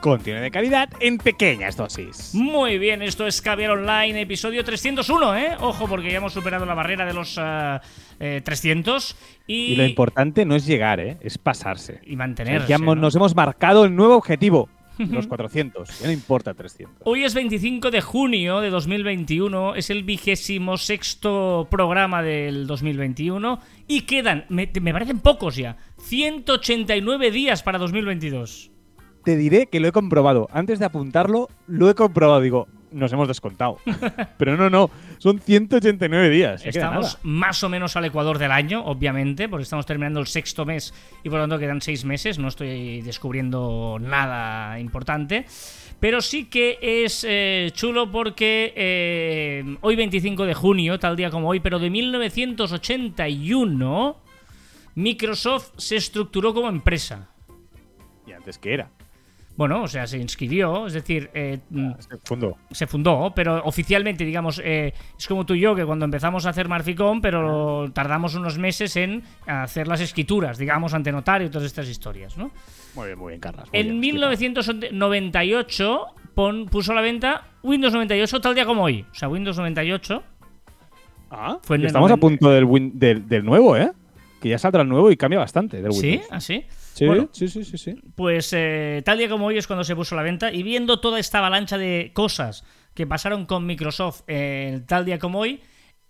Contenido de calidad en pequeñas dosis. Muy bien, esto es Caviar Online, episodio 301, ¿eh? Ojo, porque ya hemos superado la barrera de los eh, eh, 300 y, Y lo importante no es llegar, ¿eh? es pasarse. y mantenerse. Ya. Nos hemos marcado el nuevo objetivo, los 400. Ya no importa 300. Hoy es 25 de junio de 2021, es el vigésimo sexto programa del 2021 y quedan, me, me parecen pocos ya, 189 días para 2022. Te diré que lo he comprobado. Antes de apuntarlo, lo he comprobado. Digo, nos hemos descontado. Pero no, no. Son 189 días. Estamos más o menos al ecuador del año, obviamente, porque estamos terminando el sexto mes y por lo tanto quedan seis meses. No estoy descubriendo nada importante. Pero sí que es eh, chulo porque eh, hoy 25 de junio, tal día como hoy, pero de 1981, Microsoft se estructuró como empresa. ¿Y antes qué era? Bueno, o sea, se inscribió, es decir, eh, mm, Se fundó. se fundó, pero oficialmente, digamos, eh, es como tú y yo, que cuando empezamos a hacer Marficom, pero tardamos unos meses en hacer las escrituras, digamos, ante notario y todas estas historias, ¿no? Muy bien, muy bien, Carlas. muy En bien, 1998 pon- puso a la venta Windows 98 tal día como hoy. O sea, Windows 98 Ah, Fue en el estamos a 90. punto del, win- del, del nuevo, ¿eh? Que ya saldrá el nuevo y cambia bastante del ¿Sí? Windows. ¿Así? Sí, Bueno. sí, sí, sí, sí. Pues eh, tal día como hoy es cuando se puso a la venta y viendo toda esta avalancha de cosas que pasaron con Microsoft eh, tal día como hoy,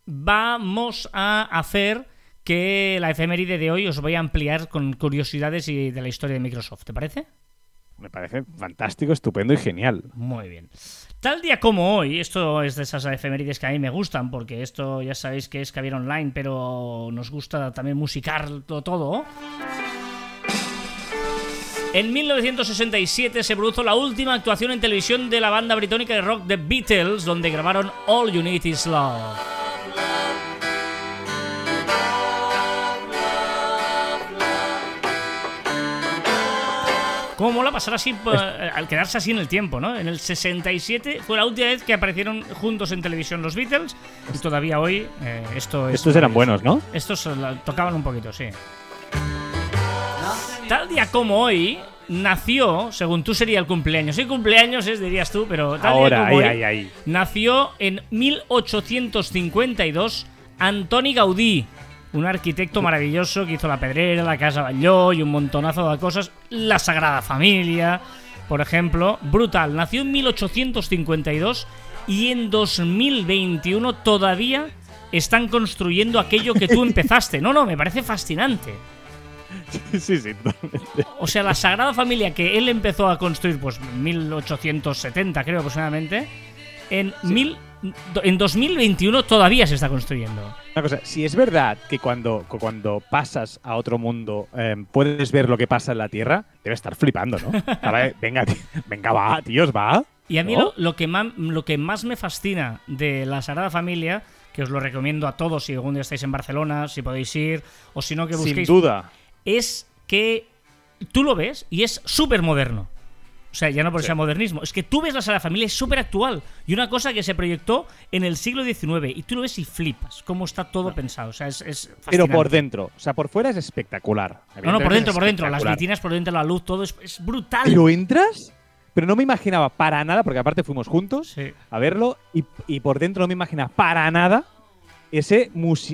vamos a hacer que la efeméride de hoy os voy a ampliar con curiosidades y de la historia de Microsoft. ¿Te parece? Me parece fantástico, estupendo y genial. Muy bien. Tal día como hoy, esto es de esas efemérides que a mí me gustan, porque esto ya sabéis que es Caviar Online, pero nos gusta también musicar todo. En 1967 se produjo la última actuación en televisión de la banda británica de rock The Beatles, donde grabaron All You Need Is Love. ¿Cómo mola pasar así, eh, al quedarse así en el tiempo, ¿no? En el 67 fue la última vez que aparecieron juntos en televisión los Beatles y todavía hoy eh, esto es... Estos eran buenos, ¿no? Estos eh, tocaban un poquito, sí. Tal día como hoy nació, según tú sería el cumpleaños. Sí, cumpleaños es, dirías tú, pero tal Ahora, día como ahí, hoy ahí, ahí. nació en 1852 Antoni Gaudí, un arquitecto maravilloso que hizo la Pedrera, la Casa Batlló y un montonazo de cosas. La Sagrada Familia, por ejemplo. Brutal. Nació en 1852 y en 2021 todavía están construyendo aquello que tú empezaste. No, no, me parece fascinante. Sí, sí, totalmente. O sea, la Sagrada Familia que él empezó a construir, pues 1870 creo aproximadamente, en, mil, en 2021 todavía se está construyendo. Una cosa, si es verdad que cuando, cuando pasas a otro mundo eh, puedes ver lo que pasa en la Tierra, debes estar flipando, ¿no? Ver, venga, ti- venga, va, tíos, va. Y a mí ¿No? lo, lo que más, lo que más me fascina de la Sagrada Familia, que os lo recomiendo a todos si algún día estáis en Barcelona, si podéis ir, o si no que Sin busquéis, duda. Es que tú lo ves y es súper moderno. O sea, ya no por Sí. ser modernismo, es que tú ves la Sagrada Familia, es súper actual. Y una cosa que se proyectó en el siglo XIX, y tú lo ves y flipas, cómo está todo pensado. O sea, es, es Pero por dentro. O sea, por fuera es espectacular. No, no, por dentro, por dentro. Las vitinas por dentro, la luz, todo es, es brutal. Pero entras, pero no me imaginaba para nada, porque aparte fuimos juntos Sí. a verlo, y, y por dentro no me imaginaba para nada ese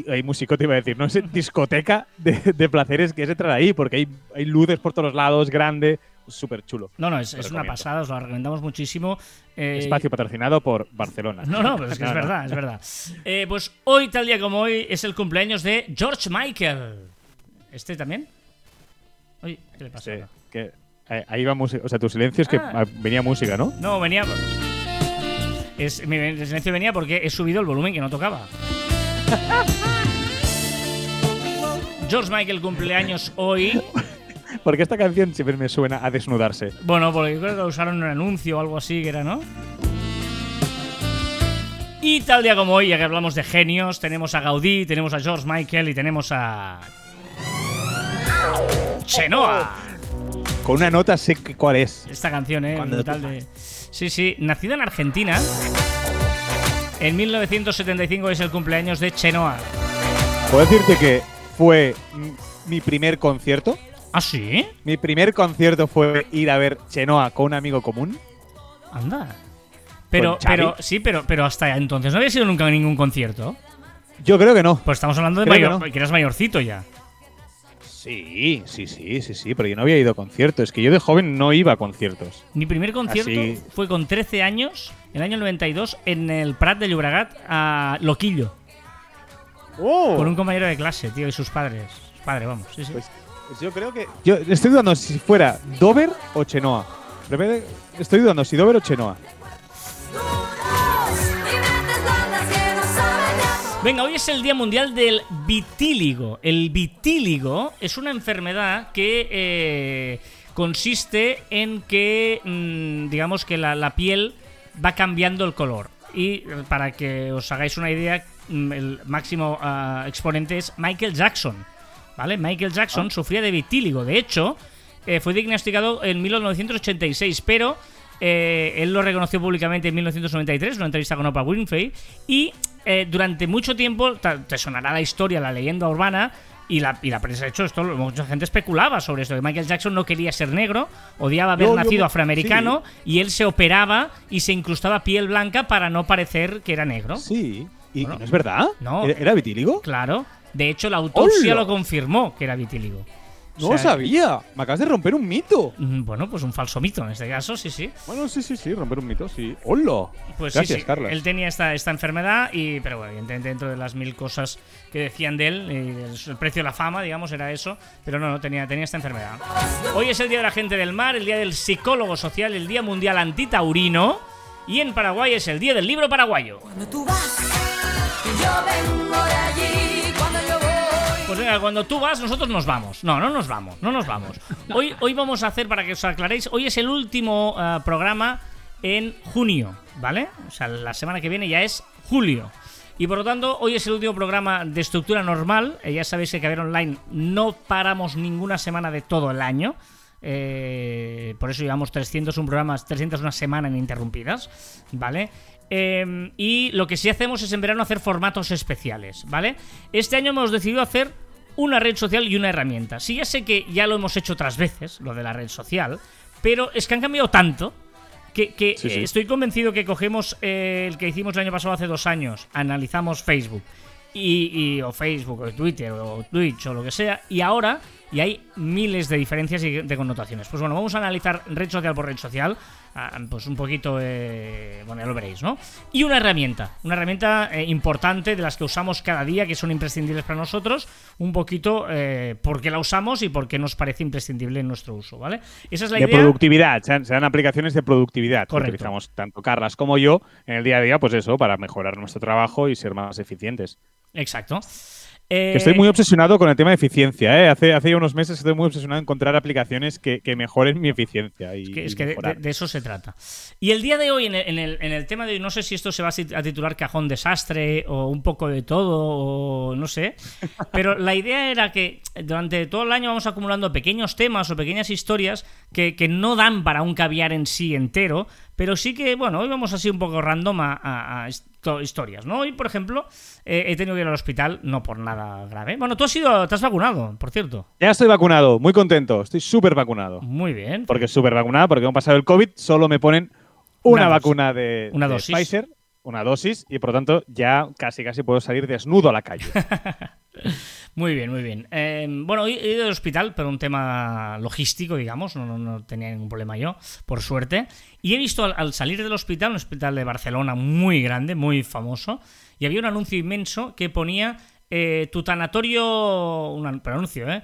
ay, músico, te iba a decir, no ese discoteca de, de placeres que es entrar ahí, porque hay, hay luces por todos lados, grande, súper chulo. No, no, es, una pasada, os lo recomendamos muchísimo. Eh, Espacio patrocinado por Barcelona. No, no, pero es que es No, verdad, es verdad. Eh, pues hoy, tal día como hoy, es el cumpleaños de George Michael. ¿Este también? Uy, ¿qué le pasa? Sí, que eh, ahí va música. O sea, tu silencio es que Ah. ah, venía música, ¿no? No, venía. Es, mi silencio venía porque he subido el volumen que no tocaba. George Michael cumpleaños hoy. Porque esta canción siempre me suena a desnudarse. Bueno, porque yo creo que lo usaron en un anuncio o algo así, que era, ¿no? Y tal día como hoy, ya que hablamos de genios, tenemos a Gaudí, tenemos a George Michael y tenemos a Chenoa. Con una nota sé cuál es. Esta canción, ¿eh? Brutal de... Sí, sí. Nacida en Argentina. En 1975 es el cumpleaños de Chenoa. Puedo decirte que fue mi primer concierto. ¿Ah, sí? Mi primer concierto fue ir a ver Chenoa con un amigo común. Anda. Pero, pero, sí, pero, pero hasta entonces no había sido nunca ningún concierto. Yo creo que no. Pues estamos hablando de Creo que mayor, no. que eras mayorcito ya. Sí, sí, sí, sí, sí, pero yo no había ido a conciertos. Es que yo de joven no iba a conciertos. Mi primer concierto Así- fue con 13 años, en el año 92, en el Prat de Llobregat, a Loquillo. Con un compañero de clase, tío, y sus padres. Sus padres, vamos. Sí, sí. Pues, pues yo creo que. Yo estoy dudando si fuera Dover o Chenoa. Estoy dudando si Dover o Chenoa. Venga, hoy es el Día Mundial del Vitíligo. El vitíligo es una enfermedad que eh, consiste en que, mm, digamos que la, la piel va cambiando el color. Y eh, para que os hagáis una idea, mm, el máximo ah, exponente es Michael Jackson. ¿Vale? Michael Jackson sufría de vitíligo. De hecho, eh, fue diagnosticado en 1986, pero eh, él lo reconoció públicamente en 1993, en una entrevista con Oprah Winfrey. Y eh, durante mucho tiempo, te sonará la historia, la leyenda urbana. Y la, y la prensa, de hecho, esto mucha gente especulaba sobre esto. Que Michael Jackson no quería ser negro, odiaba haber yo- nacido afroamericano sí. y él se operaba y se incrustaba piel blanca para no parecer que era negro. Sí. ¿Y Bueno. no es verdad? No. ¿Era, vitíligo? Claro. De hecho, la autopsia lo confirmó que era vitíligo. No O lo sea, sabía. Me acabas de romper un mito. mm, Bueno, pues un falso mito en este caso, sí, sí. Bueno, sí, sí, sí, romper un mito, sí. ¡Hola! Pues Gracias, sí, sí. Carlos. Él tenía esta, esta enfermedad y, pero bueno, evidentemente dentro de las mil cosas que decían de él, del- el precio de la fama, digamos, era eso, pero no, no, tenía, tenía esta enfermedad. Hoy es el Día de la Gente del Mar, el Día del Psicólogo Social, el Día Mundial Antitaurino y en Paraguay es el Día del Libro Paraguayo. Cuando tú vas, yo vengo de allí. Pues cuando tú vas, nosotros nos vamos. No, no nos vamos, no nos vamos. Hoy, hoy vamos a hacer, para que os aclaréis, hoy es el último eh, programa en junio, ¿vale? O sea, la semana que viene ya es julio. Y por lo tanto, hoy es el último programa de estructura normal. Eh, ya sabéis que Caber Online no paramos ninguna semana de todo el año. Eh, por eso llevamos 301 programas, 301 semana ininterrumpidas, ¿vale? Eh, y lo que sí hacemos es en verano hacer formatos especiales, ¿vale? Este año hemos decidido hacer una red social y una herramienta. Sí, ya sé que ya lo hemos hecho otras veces, lo de la red social, pero es que han cambiado tanto que, que, Sí, sí. eh, estoy convencido que cogemos eh, el que hicimos el año pasado hace dos años, analizamos Facebook y, y- o Facebook o Twitter o Twitch o lo que sea y ahora y hay miles de diferencias y de connotaciones. Pues bueno, vamos a analizar red social por red social, ah, pues un poquito, eh, bueno ya lo veréis, ¿no? Y una herramienta, una herramienta eh, importante de las que usamos cada día, que son imprescindibles para nosotros, un poquito eh, por qué la usamos y por qué nos parece imprescindible en nuestro uso, ¿vale? Esa es la de idea. productividad, sean, sean aplicaciones de productividad que Correcto. utilizamos tanto Carlas como yo en el día a día, pues eso, para mejorar nuestro trabajo y ser más eficientes. Exacto. Eh, Que estoy muy obsesionado con el tema de eficiencia, ¿eh? Hace, hace ya unos meses estoy muy obsesionado en encontrar aplicaciones que, que mejoren mi eficiencia. Y, Es que, y es que de, eso se trata. Y el día de hoy, en el, en el- en el tema de hoy, no sé si esto se va a titular cajón desastre o un poco de todo, o no sé. Pero la idea era que durante todo el año vamos acumulando pequeños temas o pequeñas historias que, que no dan para un caviar en sí entero, pero sí que, bueno, hoy vamos así un poco random a, a- a esto- historias, ¿no? Hoy, por ejemplo, eh, he tenido que ir al hospital, no por nada grave. Bueno, tú has ido, te has vacunado, por cierto. Ya estoy vacunado, muy contento, estoy súper vacunado. Muy bien. Porque súper vacunado, porque hemos pasado el COVID, solo me ponen una, vacuna de, Una de dosis. Pfizer, una dosis, y por lo tanto ya casi casi puedo salir desnudo a la calle. Muy bien, muy bien. Eh, bueno, he ido al hospital, pero un tema logístico, digamos, no, no, tenía ningún problema yo, por suerte. Y he visto al, al salir del hospital, un hospital de Barcelona muy grande, muy famoso, y había un anuncio inmenso que ponía eh, tu tanatorio, un anuncio, ¿eh?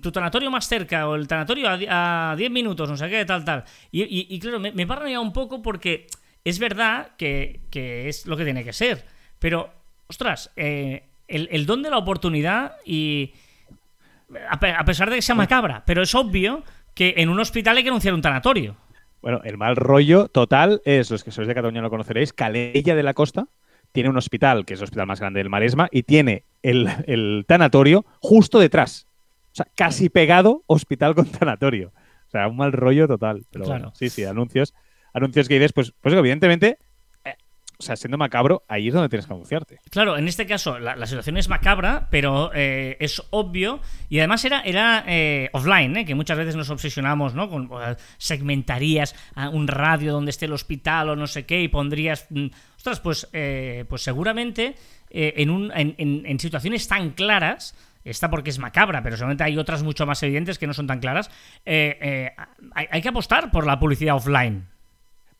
Tu tanatorio más cerca o el tanatorio a, di- a 10 minutos, no sé qué, tal, tal. Y, y- claro, me, me paranoia un poco porque es verdad que, que es lo que tiene que ser, pero, ostras, eh, el, el don de la oportunidad y... A, pe- a pesar de que sea macabra, pero es obvio que en un hospital hay que anunciar un tanatorio. Bueno, el mal rollo total es, los que sois de Cataluña lo conoceréis, Calella de la Costa tiene un hospital, que es el hospital más grande del Maresma, y tiene el, el tanatorio justo detrás. O sea, casi pegado hospital con tanatorio. O sea, un mal rollo total. Pero Claro. bueno, sí, sí, anuncios, anuncios que dices, pues, pues evidentemente, o sea, siendo macabro, ahí es donde tienes que anunciarte. Claro, en este caso la, situación es macabra, pero eh, es obvio. Y además era, era eh, offline, ¿eh? que muchas veces nos obsesionamos, ¿no? Con, segmentarías a un radio donde esté el hospital o no sé qué y pondrías. mm, ostras, pues, eh, pues seguramente en, un, en, en- situaciones tan claras. Esta porque es macabra, pero seguramente hay otras mucho más evidentes que no son tan claras. hay que apostar por la publicidad offline.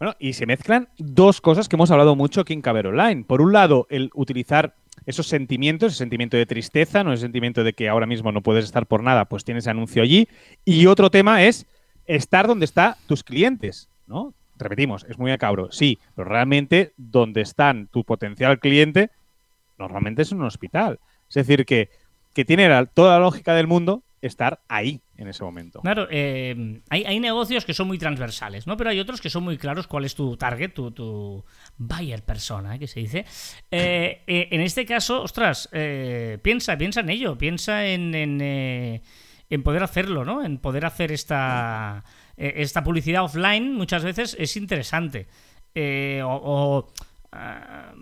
Bueno, y se mezclan dos cosas que hemos hablado mucho aquí en Caber Online. Por un lado, el utilizar esos sentimientos, ese sentimiento de tristeza, no ese sentimiento de que ahora mismo no puedes estar por nada, pues tienes anuncio allí. Y otro tema es estar donde están tus clientes, ¿no? Repetimos, es muy macabro, sí, pero realmente donde están tu potencial cliente, normalmente es un hospital. Es decir, que, que tiene toda la lógica del mundo estar ahí en ese momento. Claro, eh, hay, hay negocios que son muy transversales, ¿no? Pero hay otros que son muy claros cuál es tu target, tu, buyer persona, ¿eh? que se dice. Eh, eh, en este caso, ostras, eh, piensa, piensa en ello, piensa en, en, eh, poder hacerlo, ¿no? En poder hacer esta, esta publicidad offline muchas veces es interesante. O, ah,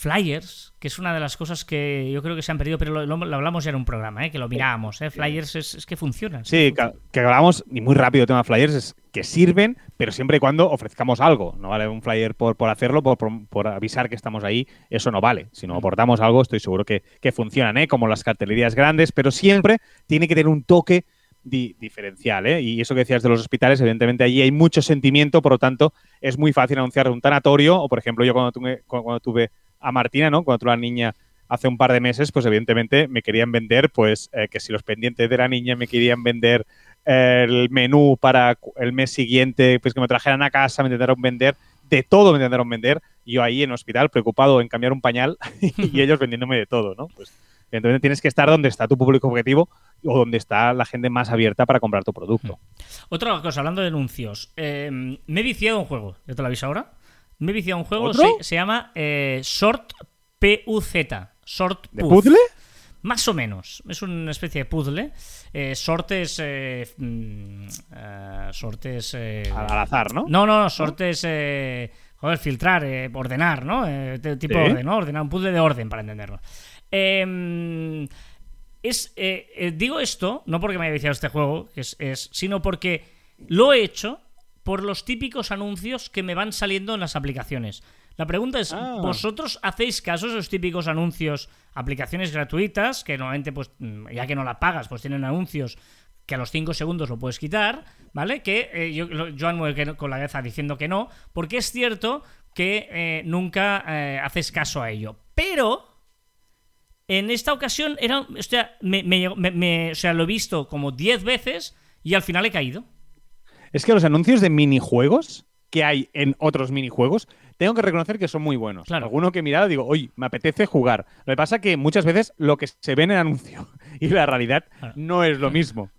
Flyers, que es una de las cosas que yo creo que se han perdido, pero lo, hablamos ya en un programa, ¿eh? que lo mirábamos. ¿eh? Flyers es, es que funcionan. Sí, que, que hablamos, y muy rápido, tema flyers, es que sirven, pero siempre y cuando ofrezcamos algo. No vale un flyer por, por hacerlo, por, por- por avisar que estamos ahí, eso no vale. Si no aportamos algo, estoy seguro que, que funcionan, ¿eh? como las cartelerías grandes, pero siempre tiene que tener un toque di- diferencial. ¿eh? Y eso que decías de los hospitales, evidentemente allí hay mucho sentimiento, por lo tanto, es muy fácil anunciar un tanatorio, o por ejemplo, yo cuando tuve, cuando tuve a Martina, ¿no? cuando a la niña hace un par de meses, pues evidentemente me querían vender, pues eh, que si los pendientes de la niña me querían vender eh, el menú para el mes siguiente, pues que me trajeran a casa, me intentaron vender, de todo me intentaron vender, yo ahí en hospital preocupado en cambiar un pañal y ellos vendiéndome de todo, ¿no? Pues evidentemente tienes que estar donde está tu público objetivo o donde está la gente más abierta para comprar tu producto. Otra cosa, hablando de anuncios. eh, me he viciado un juego. ¿Ya te lo aviso ahora? Me he viciado un juego. Se, se llama eh, Short PUZ. Short ¿De Puz. puzzle? Más o menos. Es una especie de puzzle. Eh, Short es. eh, mm, eh, Short es, eh, Al, al azar, ¿no? no, no, Short es. eh, joder, filtrar, eh, ordenar, ¿no? Eh, tipo Sí. de orden, ¿no? Ordenar un puzzle de orden, para entenderlo. Eh, es, eh, eh, digo esto, no porque me haya viciado este juego, es, es- sino porque lo he hecho por los típicos anuncios que me van saliendo en las aplicaciones. La pregunta es, Ah. ¿vosotros hacéis caso a esos típicos anuncios, aplicaciones gratuitas, que normalmente, pues, mm, ya que no la pagas, pues tienen anuncios que a los 5 segundos lo puedes quitar, ¿vale? Que eh, yo, Joan mueve con la cabeza diciendo que no, porque es cierto que eh, nunca eh, haces caso a ello. Pero en esta ocasión era, o sea, me, me llegó- me- me- o sea, lo he visto como 10 veces y al final he caído. Es que los anuncios de minijuegos que hay en otros minijuegos, tengo que reconocer que son muy buenos. Claro. Alguno que he mirado digo, oye, me apetece jugar. Lo que pasa es que muchas veces lo que se ve en el anuncio y la realidad Claro. no es lo mismo.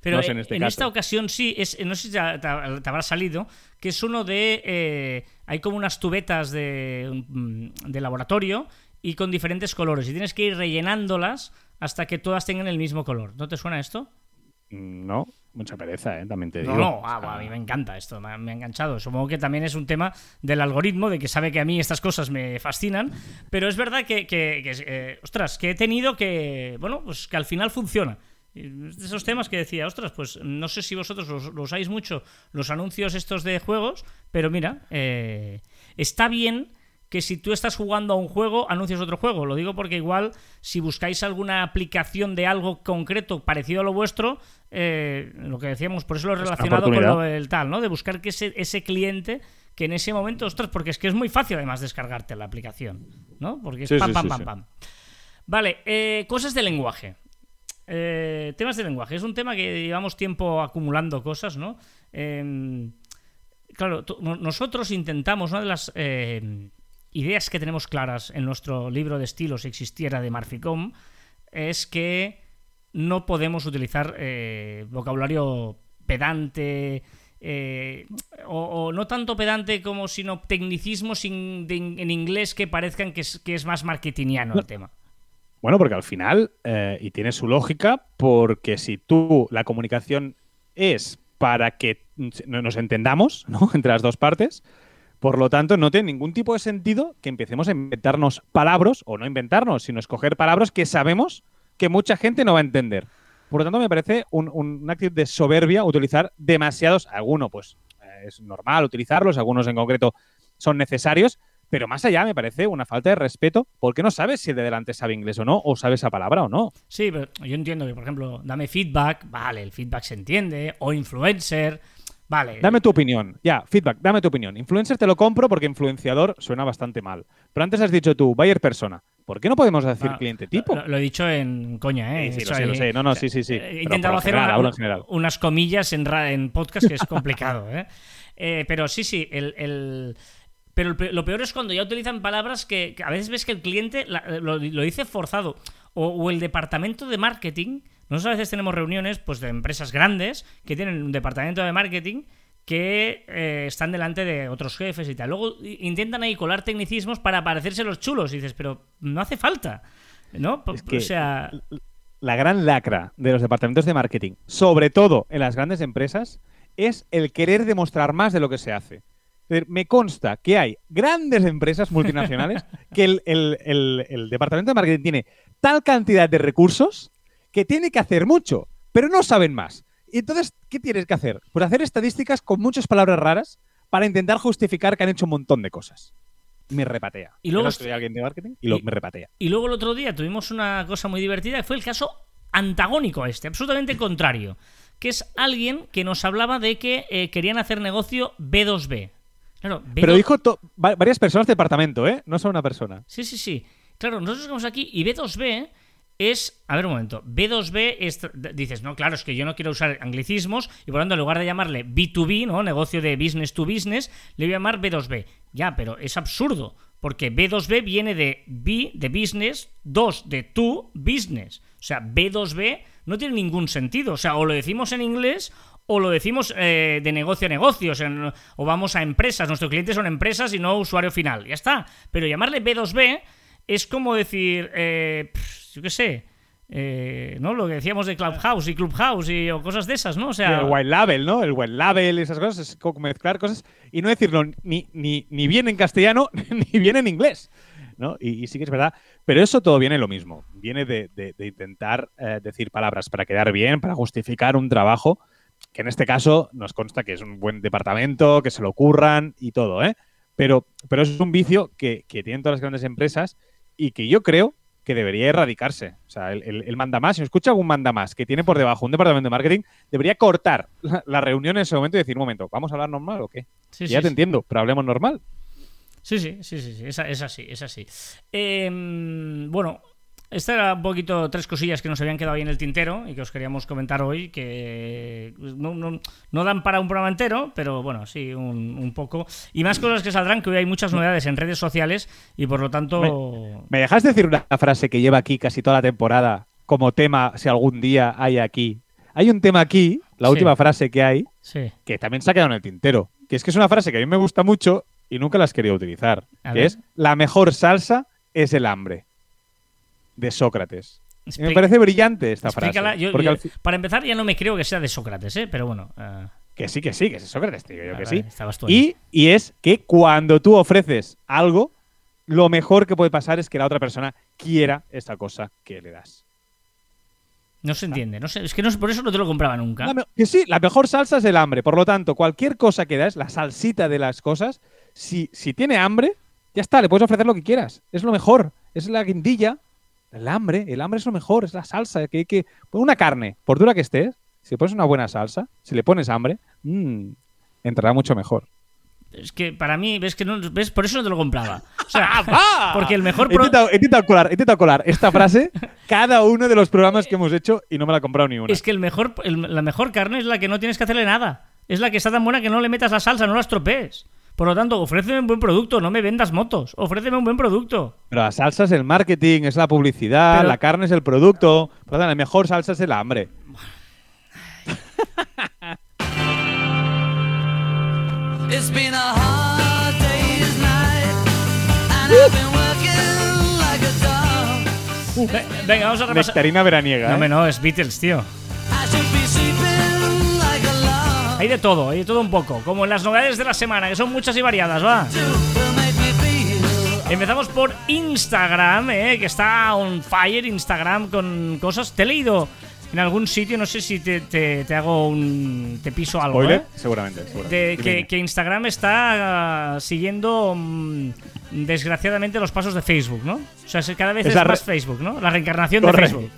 Pero No sé, en, este en esta ocasión sí, es, no sé si te habrá salido, que es uno de... eh, hay como unas tubetas de, mm, de laboratorio y con diferentes colores y tienes que ir rellenándolas hasta que todas tengan el mismo color. ¿No te suena esto? Mm, No, mucha pereza, ¿eh? también te digo. No, no, ah, sea, a mí me encanta esto, me, ha- me ha enganchado. Supongo que también es un tema del algoritmo, de que sabe que a mí estas cosas me fascinan, pero es verdad que, que- que, eh, ostras, que he tenido que, bueno, pues que al final funciona. Esos temas que decía, ostras, pues no sé si vosotros los, los usáis mucho, los anuncios estos de juegos, pero mira, eh, está bien que si tú estás jugando a un juego, anuncias otro juego. Lo digo porque igual si buscáis alguna aplicación de algo concreto parecido a lo vuestro, eh, lo que decíamos, por eso lo he relacionado con lo del tal, ¿no? De buscar que ese, ese cliente que en ese momento, ostras, porque es que es muy fácil además descargarte la aplicación, ¿no? Porque es Sí, pam, sí, pam, sí, pam, pam. Vale, eh, cosas de lenguaje. Eh, temas de lenguaje. Es un tema que llevamos tiempo acumulando cosas, ¿no? Eh, claro, nosotros intentamos, una de las ideas que tenemos claras en nuestro libro de estilo, si existiera, de Marficom, es que no podemos utilizar eh, vocabulario pedante. eh, o, o no tanto pedante como sino tecnicismos in- de- en inglés que parezcan que es, que es más marketingiano el tema. Bueno, porque al final, eh, y tiene su lógica, porque si tú la comunicación es para que no- nos entendamos, ¿no? Entre las dos partes, por lo tanto, no tiene ningún tipo de sentido que empecemos a inventarnos palabras, o no inventarnos, sino escoger palabras que sabemos que mucha gente no va a entender. Por lo tanto, me parece un, un, actitud de soberbia utilizar demasiados, alguno pues eh, es normal utilizarlos, algunos en concreto son necesarios, pero más allá me parece una falta de respeto porque no sabes si de delante sabe inglés o no, o sabe esa palabra o no. Sí, pero yo entiendo que, por ejemplo, dame feedback, vale, el feedback se entiende, o influencer, vale. Dame tu opinión, ya, feedback, dame tu opinión. Influencer te lo compro porque influenciador suena bastante mal. Pero antes has dicho tú, buyer persona. ¿Por qué no podemos decir Ah, cliente tipo? Lo, lo he dicho en coña, ¿eh? Sí, lo sé, lo sé. No, no, sí, sí, sí. He intentado hacer general, una- unas comillas en, podcast que es complicado, ¿eh? Eh, pero sí, sí, el, el- pero lo peor es cuando ya utilizan palabras que, que a veces ves que el cliente la- lo, lo dice forzado. O, o el departamento de marketing. Nosotros a veces tenemos reuniones pues, de empresas grandes que tienen un departamento de marketing que eh, están delante de otros jefes y tal. Luego intentan ahí colar tecnicismos para parecerse los chulos. Y dices, pero no hace falta. ¿No? Es que o sea. la gran lacra de los departamentos de marketing, sobre todo en las grandes empresas, es el querer demostrar más de lo que se hace. Me consta que hay grandes empresas multinacionales que el, el- el- el departamento de marketing tiene tal cantidad de recursos que tiene que hacer mucho, pero no saben más. Y entonces, ¿qué tienes que hacer? Pues hacer estadísticas con muchas palabras raras para intentar justificar que han hecho un montón de cosas. Me repatea. Y luego alguien de marketing y, lo, y- me repatea. Y luego el otro día tuvimos una cosa muy divertida, que fue el caso antagónico a este, absolutamente contrario, que es alguien que nos hablaba de que eh, querían hacer negocio B2B. Claro, B2... Pero dijo varias personas de departamento, ¿eh? No solo una persona. Sí, sí, sí. Claro, nosotros estamos aquí y B2B es... A ver un momento. B2B es... Dices, no, claro, es que yo no quiero usar anglicismos y por lo tanto en lugar de llamarle B2B, ¿no? Negocio de business to business, le voy a llamar B2B. Ya, pero es absurdo. Porque B2B viene de B, de business, 2 de to, business. O sea, B2B no tiene ningún sentido. O sea, o lo decimos en inglés o lo decimos eh, de negocio a negocio, o, sea, o vamos a empresas, nuestros clientes son empresas y no usuario final, ya está. Pero llamarle B2B es como decir, eh, yo qué sé, eh, ¿no? Lo que decíamos de Clubhouse y Clubhouse y o cosas de esas, ¿no? O sea, el white label, ¿no? El white label, esas cosas, es como mezclar cosas y no decirlo ni, ni, ni bien en castellano ni bien en inglés. ¿no? Y, y sí que es verdad. Pero eso todo viene lo mismo. Viene de, de- intentar eh, decir palabras para quedar bien, para justificar un trabajo, que en este caso nos consta que es un buen departamento, que se lo ocurran y todo, ¿eh? Pero, pero es un vicio que, que tienen todas las grandes empresas y que yo creo que debería erradicarse. O sea, el, el, el mandamás, si escucha algún mandamás que tiene por debajo un departamento de marketing, debería cortar la, la reunión en ese momento y decir, un momento, ¿vamos a hablar normal o qué? sí, ya te sí. entiendo, pero hablemos normal. Sí, sí, sí, sí, sí, es, es así, es así. Em, bueno, estas eran un poquito tres cosillas que nos habían quedado ahí en el tintero y que os queríamos comentar hoy, que no, no- no dan para un programa entero, pero bueno, sí, un, un poco. Y más cosas que saldrán, que hoy hay muchas novedades en redes sociales y por lo tanto... ¿Me dejas decir una frase que lleva aquí casi toda la temporada como tema, si algún día hay aquí? Hay un tema aquí, la Sí. última frase que hay, Sí, que también se ha quedado en el tintero. Que es que es una frase que a mí me gusta mucho y nunca la has querido utilizar. A que ver. es, la mejor salsa es el hambre. De Sócrates. Me parece brillante esta frase. explícala. Yo- porque yo- al fi- para empezar, ya no me creo que sea de Sócrates, ¿eh? pero bueno. eh, Que sí, que sí, que es Sócrates, te digo yo que vale. Y, y es que cuando tú ofreces algo, lo mejor que puede pasar es que la otra persona quiera esa cosa que le das. No se entiende, no sé, es que no, por eso no te lo compraba nunca. La que sí, la mejor salsa es el hambre. Por lo tanto, cualquier cosa que das, la salsita de las cosas, si, si tiene hambre, ya está, le puedes ofrecer lo que quieras. Es lo mejor. Es la guindilla. El hambre, el hambre es lo mejor, es la salsa. Que hay que. pues Una carne, por dura que estés, si le pones una buena salsa, si le pones hambre, mm, entrará mucho mejor. Es que para mí, ves que no, ves, por eso no te lo compraba. O sea, ¡Ah! porque el mejor He intentado, he intentado colar, he intentado colar esta frase cada uno de los programas que hemos hecho y no me la he comprado ni una. es que el mejor, el- la mejor carne es la que no tienes que hacerle nada. Es la que está tan buena que no le metas la salsa, no la estropees. Por lo tanto, ofréceme un buen producto, no me vendas motos. Ofréceme un buen producto. Pero la salsa es el marketing, es la publicidad, Pero- la carne es el producto. Por lo tanto, la mejor salsa es el hambre. It's been a hard day's night, and I've been working like a dog. Venga, vamos a repasar. Nectarina veraniega. No, ¿eh? no, es Beatles, tío. Hay de todo, hay de todo un poco. Como en las novedades de la semana, que son muchas y variadas, va. Empezamos por Instagram, eh, que está on fire Instagram con cosas. Te he leído en algún sitio, no sé si te, te- te hago un. te piso algo, ¿eh? seguramente. seguramente. De que, que Instagram está ah, siguiendo mm, desgraciadamente los pasos de Facebook, ¿no? O sea, se- cada vez Es es, más Facebook, ¿no? La reencarnación de. Facebook.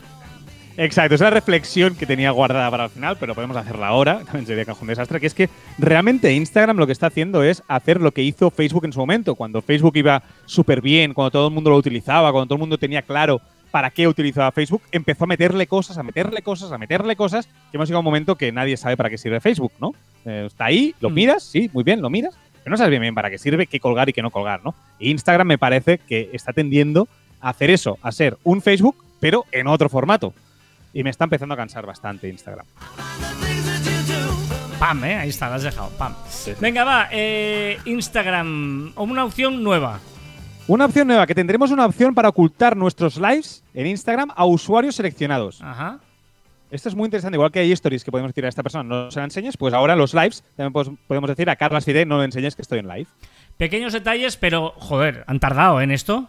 Exacto, es la reflexión que tenía guardada para el final, pero podemos hacerla ahora, también sería que es un desastre, que es que realmente Instagram lo que está haciendo es hacer lo que hizo Facebook en su momento, cuando Facebook iba súper bien, cuando todo el mundo lo utilizaba, cuando todo el mundo tenía claro para qué utilizaba Facebook, empezó a meterle cosas, a meterle cosas, a meterle cosas, que hemos llegado a un momento que nadie sabe para qué sirve Facebook, ¿no? Eh, está ahí, lo Mm. miras, sí, muy bien, lo miras, pero no sabes bien, bien para qué sirve, qué colgar y qué no colgar, ¿no? E Instagram me parece que está tendiendo a hacer eso, a ser un Facebook, pero en otro formato. Y me está empezando a cansar bastante Instagram. Pam, ¿eh? Ahí está, la has dejado. Pam. Sí, sí. Venga, va. eh, Instagram. Una opción nueva. Una opción nueva, que tendremos una opción para ocultar nuestros lives en Instagram a usuarios seleccionados. Ajá. Esto es muy interesante, igual que hay stories que podemos decir a esta persona, no se la enseñes, pues ahora los lives también pos- podemos decir a Carlas Fide, no le enseñes que estoy en live. Pequeños detalles, pero joder, han tardado en esto.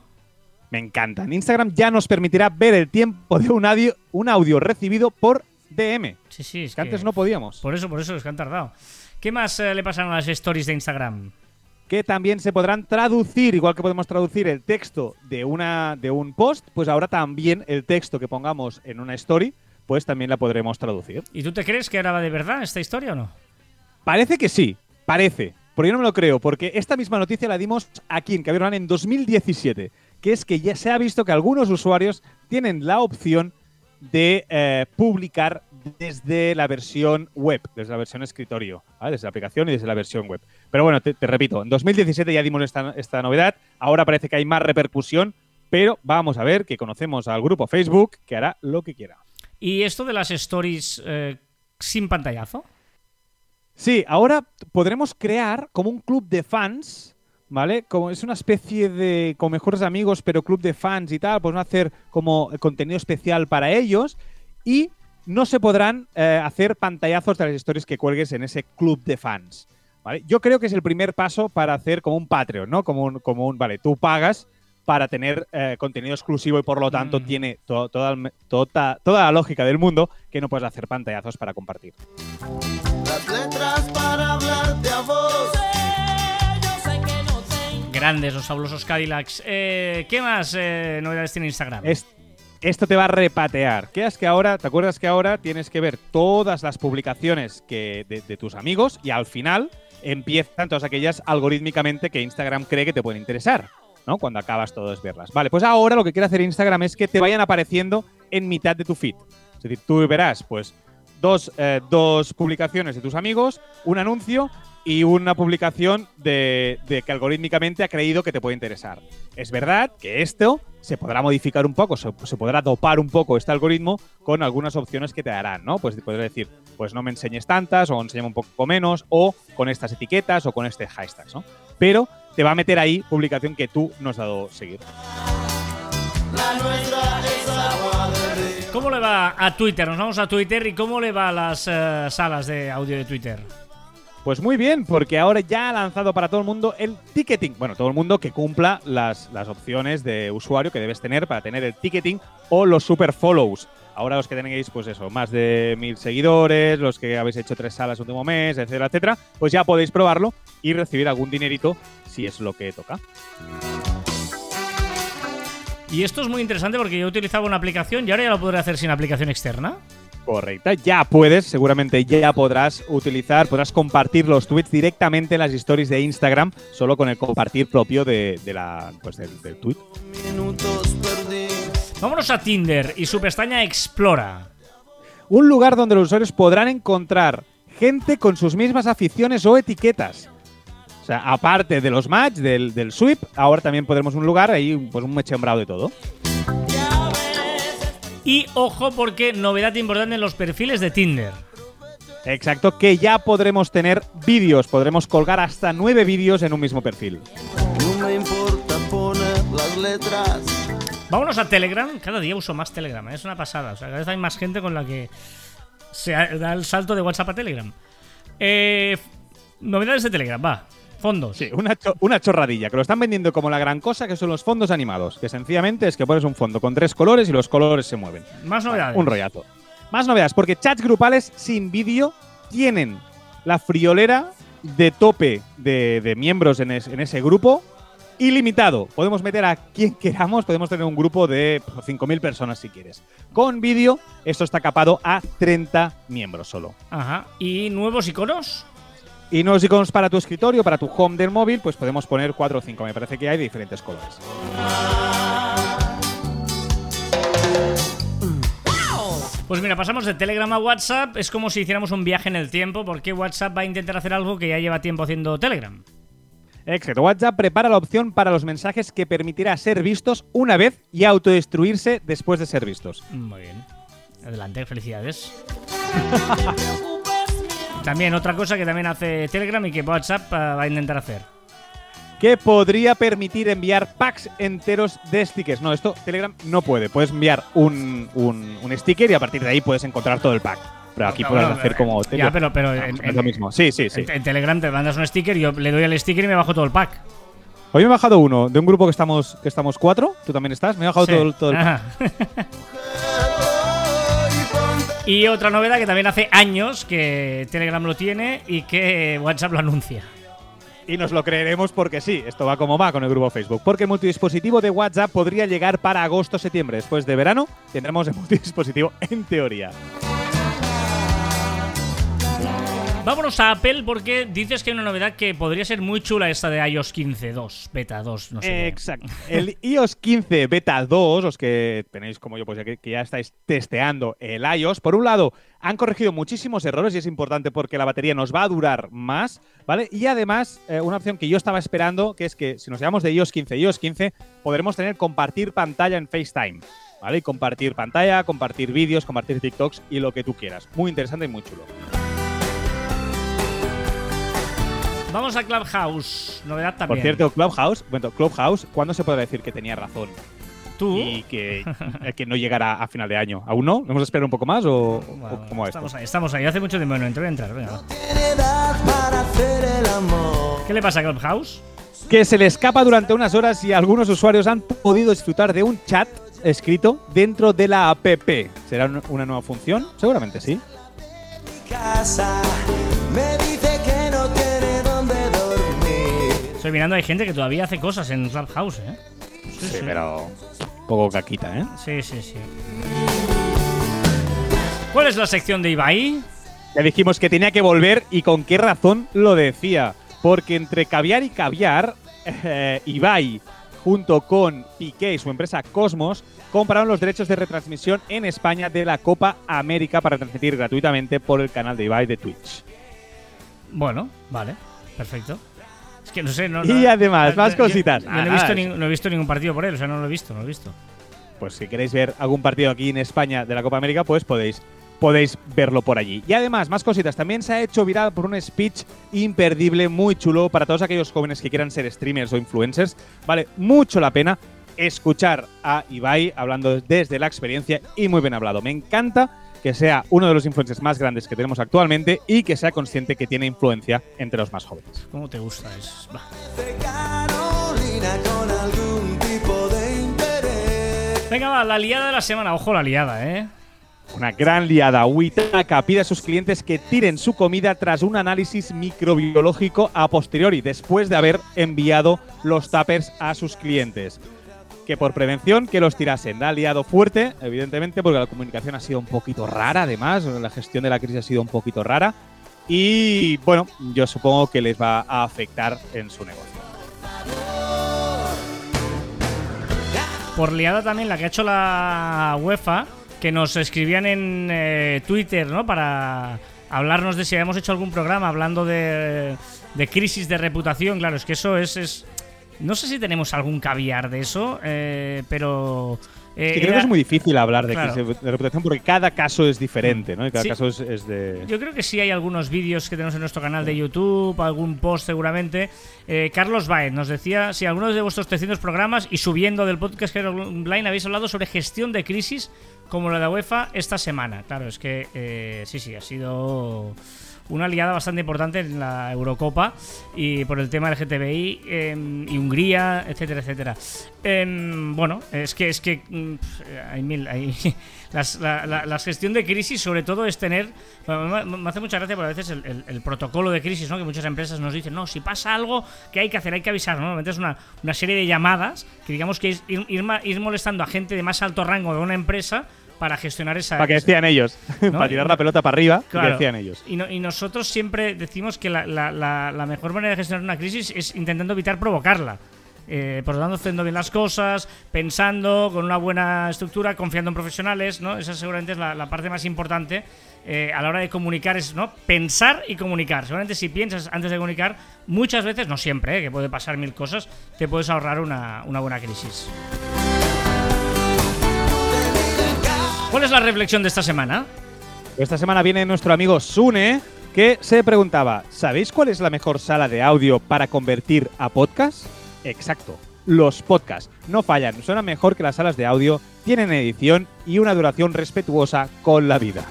Me encantan. Instagram ya nos permitirá ver el tiempo de un audio, un audio recibido por DM. Sí, sí, es Que antes no podíamos. Por eso, por eso es que han tardado. ¿Qué más eh, le pasaron a las stories de Instagram? que también se podrán traducir, igual que podemos traducir el texto de, una, de un post, pues ahora también el texto que pongamos en una story, pues también la podremos traducir. ¿Y tú te crees que ahora va de verdad esta historia o no? Parece que sí, parece, pero yo no me lo creo, porque esta misma noticia la dimos aquí en Cabrón en 2017, que es que ya se ha visto que algunos usuarios tienen la opción de eh, publicar desde la versión web, desde la versión escritorio, ¿vale? desde la aplicación y desde la versión web. Pero bueno, te, te repito, en 2017 ya dimos esta, esta novedad, ahora parece que hay más repercusión, pero vamos a ver que conocemos al grupo Facebook que hará lo que quiera. ¿Y esto de las stories eh, sin pantallazo? Sí, ahora podremos crear como un club de fans, ¿vale? Como es una especie de con mejores amigos, pero club de fans y tal, podemos hacer como contenido especial para ellos y no se podrán eh, hacer pantallazos de las historias que cuelgues en ese club de fans. ¿vale? Yo creo que es el primer paso para hacer como un Patreon, ¿no? Como un, como un vale, tú pagas para tener eh, contenido exclusivo y por lo tanto Mm. tiene to- toda, toda, toda la lógica del mundo que no puedes hacer pantallazos para compartir. Las letras para hablarte a vos. Grandes los fabulosos Cadillacs. Eh, ¿Qué más eh, novedades tiene Instagram? Es- esto te va a repatear. ¿Qué es que ahora, te acuerdas que ahora tienes que ver todas las publicaciones que, de, tus amigos y al final empiezan todas aquellas algorítmicamente que Instagram cree que te pueden interesar, ¿no? Cuando acabas todas verlas. Vale, pues ahora lo que quiere hacer Instagram es que te vayan apareciendo en mitad de tu feed. Es decir, tú verás, pues, dos, eh, dos publicaciones de tus amigos, un anuncio y una publicación de, que algorítmicamente ha creído que te puede interesar. Es verdad que esto se podrá modificar un poco, se, podrá dopar un poco este algoritmo con algunas opciones que te darán, ¿no? Pues podrás decir, pues no me enseñes tantas, o enséñame un poco menos, o con estas etiquetas, o con este hashtag, ¿no? Pero te va a meter ahí publicación que tú nos has dado seguir. ¿Cómo le va a Twitter? Nos vamos a Twitter y ¿cómo le va a las eh, salas de audio de Twitter? Pues muy bien, porque ahora ya ha lanzado para todo el mundo el ticketing. Bueno, todo el mundo que cumpla las, las opciones de usuario que debes tener para tener el ticketing o los super follows. Ahora los que tenéis, pues eso, más de mil seguidores, los que habéis hecho tres salas el último mes, etcétera, etcétera, pues ya podéis probarlo y recibir algún dinerito si es lo que toca. Y esto es muy interesante porque yo utilizaba una aplicación y ahora ya lo podré hacer sin aplicación externa. Correcta, ya puedes, seguramente ya podrás utilizar, podrás compartir los tweets directamente en las stories de Instagram, solo con el compartir propio de, de la, pues del, del tweet. Vámonos a Tinder y su pestaña Explora. Un lugar donde los usuarios podrán encontrar gente con sus mismas aficiones o etiquetas. O sea, aparte de los match, del, del sweep, ahora también podremos un lugar ahí, pues un mechembrado de todo. Y ojo porque novedad importante en los perfiles de Tinder. Exacto, que ya podremos tener vídeos, podremos colgar hasta nueve vídeos en un mismo perfil. No me importa poner las letras. Vámonos a Telegram. Cada día uso más Telegram. ¿eh? Es una pasada. O sea, cada vez hay más gente con la que se da el salto de WhatsApp a Telegram. Eh, novedades de Telegram, va. Fondos. Sí, una, cho- una chorradilla, que lo están vendiendo como la gran cosa, que son los fondos animados. Que sencillamente es que pones un fondo con tres colores y los colores se mueven. Más novedades. Un rollazo. Más novedades, porque chats grupales sin vídeo tienen la friolera de tope de, de miembros en, es- en ese grupo ilimitado. Podemos meter a quien queramos, podemos tener un grupo de pues, 5.000 personas si quieres. Con vídeo, esto está capado a 30 miembros solo. Ajá. ¿Y nuevos iconos? Y nuevos iconos para tu escritorio, para tu home del móvil, pues podemos poner 4 o 5. Me parece que hay de diferentes colores. Pues mira, pasamos de Telegram a WhatsApp. Es como si hiciéramos un viaje en el tiempo, porque WhatsApp va a intentar hacer algo que ya lleva tiempo haciendo Telegram. Exacto. WhatsApp prepara la opción para los mensajes que permitirá ser vistos una vez y autodestruirse después de ser vistos. Muy bien. Adelante, felicidades. también otra cosa que también hace Telegram y que WhatsApp eh, va a intentar hacer. que podría permitir enviar packs enteros de stickers. No, esto Telegram no puede. Puedes enviar un, un- un sticker y a partir de ahí puedes encontrar todo el pack. Pero aquí No, puedes bueno, hacer como... Ya, pero, pero Ah, en, es en- lo mismo. Sí, sí, sí. en- en Telegram te mandas un sticker, yo le doy al sticker y me bajo todo el pack. Hoy me he bajado uno de un grupo que estamos, que estamos cuatro. ¿Tú también estás? Me he bajado Sí. todo, todo el pack. Y otra novedad que también hace años que Telegram lo tiene y que WhatsApp lo anuncia. Y nos lo creeremos porque sí, esto va como va con el grupo Facebook. Porque el multidispositivo de WhatsApp podría llegar para agosto-septiembre. Después de verano tendremos el multidispositivo en teoría. Vámonos a Apple porque dices que hay una novedad que podría ser muy chula esta de iOS 15.2, beta 2, no sé. Exacto. El iOS 15 Beta 2, los que tenéis como yo, pues que, que ya estáis testeando el iOS, por un lado, han corregido muchísimos errores y es importante porque la batería nos va a durar más, ¿vale? Y además, eh, una opción que yo estaba esperando, que es que si nos llevamos de iOS 15 a iOS 15, podremos tener compartir pantalla en FaceTime, ¿vale? Y compartir pantalla, compartir vídeos, compartir TikToks y lo que tú quieras. Muy interesante y muy chulo. Vamos a Clubhouse, novedad también. Por cierto, Clubhouse, bueno, Clubhouse, ¿cuándo se podrá decir que tenía razón? tú. y que, eh, que no llegará a final de año. ¿Aún no? ¿Vamos a esperar un poco más o, o Bueno, cómo va esto? estamos ahí, estamos ahí. Hace mucho tiempo que no entro, voy a entrar. Venga. va. Tiene edad para hacer el amor. ¿Qué le pasa a Clubhouse? Que se le escapa durante unas horas y algunos usuarios han podido disfrutar de un chat escrito dentro de la app. ¿Será un- una nueva función? Seguramente sí. Mi casa me dice Estoy mirando, hay gente que todavía hace cosas en Clubhouse, ¿eh? Sí, sí. pero un poco caquita, ¿eh? Sí, sí, sí. ¿Cuál es la sección de Ibai? Ya dijimos que tenía que volver y con qué razón lo decía. Porque entre caviar y caviar, eh, Ibai, junto con Piqué y su empresa Cosmos, compraron los derechos de retransmisión en España de la Copa América para transmitir gratuitamente por el canal de Ibai de Twitch. Bueno, vale, perfecto. Es que no sé, no. Y además, más cositas. Yo, no, he visto ni- no he visto ningún partido por él, o sea, no lo he visto, no lo he visto. Pues si queréis ver algún partido aquí en España de la Copa América, pues podéis, podéis verlo por allí. Y además, más cositas. También se ha hecho viral por un speech imperdible, muy chulo, para todos aquellos jóvenes que quieran ser streamers o influencers. Vale mucho la pena escuchar a Ibai hablando desde la experiencia y muy bien hablado. Me encanta que sea uno de los influencers más grandes que tenemos actualmente y que sea consciente que tiene influencia entre los más jóvenes. ¿Cómo te gusta? Es, va. De Carolina con algún tipo de interés. Venga, va, la liada de la semana. Ojo la liada, ¿eh? Una gran liada. Witaka pide a sus clientes que tiren su comida tras un análisis microbiológico a posteriori, después de haber enviado los tuppers a sus clientes. Que por prevención que los tirasen. Ha liado fuerte, evidentemente, porque la comunicación ha sido un poquito rara, además. La gestión de la crisis ha sido un poquito rara. Y bueno, yo supongo que les va a afectar en su negocio. Por liada también la que ha hecho la UEFA, que nos escribían en eh, Twitter, ¿no? Para hablarnos de si habíamos hecho algún programa hablando de, de crisis de reputación. Claro, es que eso es, es, No sé si tenemos algún caviar de eso, eh, pero. eh, Es que creo que es muy difícil hablar de, Claro. de reputación porque cada caso es diferente, ¿no? Y cada Sí. caso es, es de. Yo creo que sí hay algunos vídeos que tenemos en nuestro canal de YouTube, algún post seguramente. Eh, Carlos Baez nos decía si algunos de vuestros 300 programas y subiendo del podcast que era online habéis hablado sobre gestión de crisis como la de UEFA esta semana. Claro, es que eh, sí, sí, ha sido una aliada bastante importante en la Eurocopa y por el tema del GTBI eh, y Hungría, etcétera, etcétera. Em, bueno, es que es que mm, hay mil, hay las- la, la- la gestión de crisis sobre todo es tener, me, me hace mucha gracia porque a veces el, el- el protocolo de crisis, ¿no? Que muchas empresas nos dicen, no, si pasa algo, ¿qué hay que hacer? Hay que avisar, ¿no? Normalmente es una, una serie de llamadas que digamos que ir, ir ir molestando a gente de más alto rango de una empresa para gestionar esa... Para que decían ellos, para tirar la pelota para arriba, que Claro. decían ellos. Y, no- y nosotros siempre decimos que la, la- la- la mejor manera de gestionar una crisis es intentando evitar provocarla. Eh, por lo tanto, haciendo bien las cosas, pensando con una buena estructura, confiando en profesionales, ¿no? Esa seguramente es la, la parte más importante eh, a la hora de comunicar, es ¿no? pensar y comunicar. Seguramente si piensas antes de comunicar, muchas veces, no siempre, eh, que puede pasar mil cosas, te puedes ahorrar una, una buena crisis. ¿Cuál es la reflexión de esta semana? Esta semana viene nuestro amigo Sune, que se preguntaba: ¿Sabéis cuál es la mejor sala de audio para convertir a podcast? Exacto. Los podcasts no fallan, suenan mejor que las salas de audio, tienen edición y una duración respetuosa con la vida.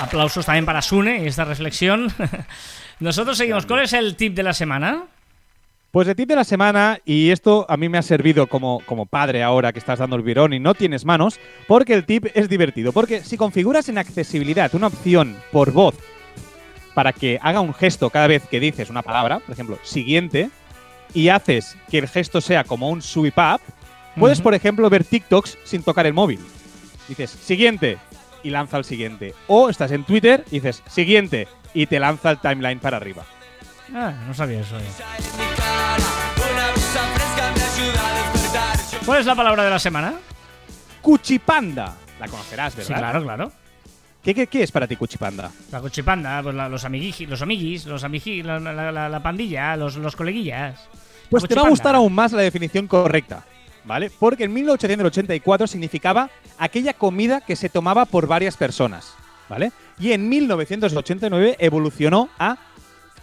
Aplausos también para Sune y esta reflexión. Nosotros seguimos. ¿Cuál es el tip de la semana? Pues el tip de la semana, y esto a mí me ha servido como, como padre ahora que estás dando el virón y no tienes manos, porque el tip es divertido. Porque si configuras en accesibilidad una opción por voz para que haga un gesto cada vez que dices una palabra, por ejemplo, siguiente, y haces que el gesto sea como un swipe up, puedes, por ejemplo, ver TikToks sin tocar el móvil. Dices, siguiente, y lanza el siguiente. O estás en Twitter y dices, siguiente, y te lanza el timeline para arriba. Ah, no sabía eso. eh. ¿Cuál es la palabra de la semana? Cuchipanda. La conocerás, ¿verdad? Sí, claro, claro. ¿Qué, qué, qué es para ti Cuchipanda? La cochipanda, pues la- los amiguis, los amiguis, los la, la- la- la pandilla, los, los coleguillas. Pues te va a cuchipanda. gustar aún más la definición correcta, ¿vale? Porque en 1884 significaba aquella comida que se tomaba por varias personas, ¿vale? Y en 1989 evolucionó a,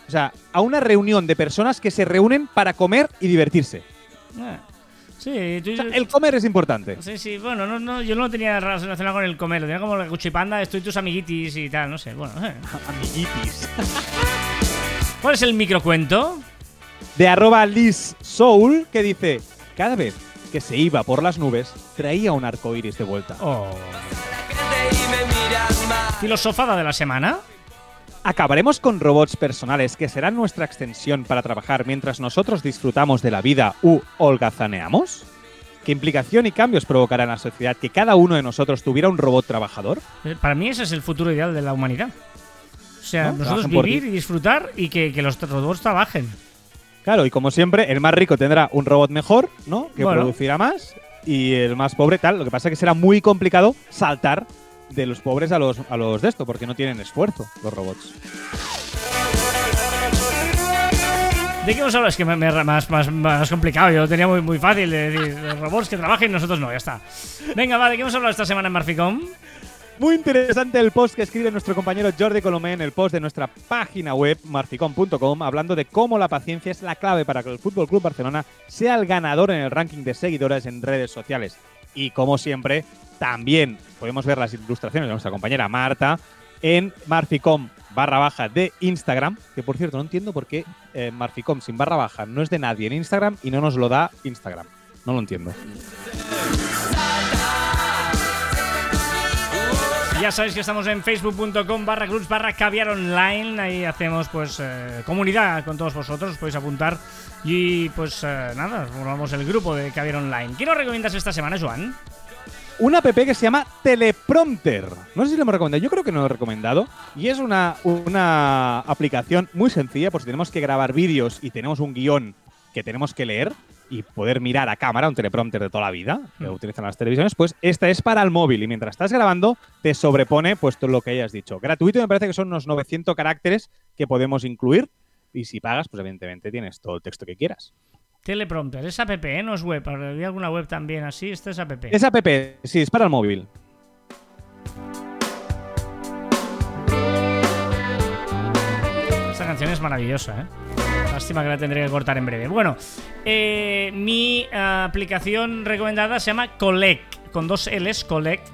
o sea, a una reunión de personas que se reúnen para comer y divertirse. Ah, sí, tú- O sea, el comer es importante. sí, sí, bueno, no, no, yo no lo tenía relacionado con el comer, lo tenía como la cuchipanda, estoy tus amiguitis y tal, no sé, bueno. eh. Amiguitis. ¿Cuál es el microcuento? De arroba Liz Soul que dice, cada vez que se iba por las nubes, traía un arco iris de vuelta. Oh. Filosofada de la semana. ¿Acabaremos con robots personales que serán nuestra extensión para trabajar mientras nosotros disfrutamos de la vida u holgazaneamos? ¿Qué implicación y cambios provocará en la sociedad que cada uno de nosotros tuviera un robot trabajador? Eh, Para mí ese es el futuro ideal de la humanidad. O sea, ¿No? nosotros vivir y disfrutar y que, que los robots trabajen. Claro, y como siempre, el más rico tendrá un robot mejor, ¿no? Que Bueno. producirá más, y el más pobre tal. Lo que pasa es que será muy complicado saltar de los pobres a los, a los de esto, porque no tienen esfuerzo los robots. ¿De qué hemos hablado? Es que me, me- más, más, más complicado. Yo lo tenía muy, muy fácil de decir los robots que trabajen y nosotros no, ya está. Venga, va, ¿de qué hemos hablado esta semana en Marficom? Muy interesante el post que escribe nuestro compañero Jordi Colomé en el post de nuestra página web marficom.com hablando de cómo la paciencia es la clave para que el Fútbol Club Barcelona sea el ganador en el ranking de seguidores en redes sociales. Y como siempre, también podemos ver las ilustraciones de nuestra compañera Marta en marficom barra baja de Instagram, que por cierto no entiendo por qué eh, marficom sin barra baja no es de nadie en Instagram y no nos lo da Instagram. No lo entiendo. Ya sabéis que estamos en facebook.com barra clubs barra caviar online. Ahí hacemos pues eh, comunidad con todos vosotros. Os podéis apuntar. Y pues eh, nada, formamos el grupo de caviar online. ¿Qué nos recomiendas esta semana, Joan? Una app que se llama Teleprompter. No sé si lo hemos recomendado, yo creo que no lo he recomendado. Y es una, una aplicación muy sencilla, por si tenemos que grabar vídeos y tenemos un guion que tenemos que leer y poder mirar a cámara, un teleprompter de toda la vida, que Mm. utilizan las televisiones, pues esta es para el móvil y mientras estás grabando te sobrepone pues todo lo que hayas dicho. Gratuito me parece que son unos 900 caracteres que podemos incluir Y si pagas, pues evidentemente tienes todo el texto que quieras. Teleprompter, es app, ¿eh? no es web. Había alguna web también así, esto es app. Es app, sí, es para el móvil. Esta canción es maravillosa, ¿eh? Lástima que la tendré que cortar en breve. Bueno, eh, mi eh, aplicación recomendada se llama Collect, con dos L's, Collect.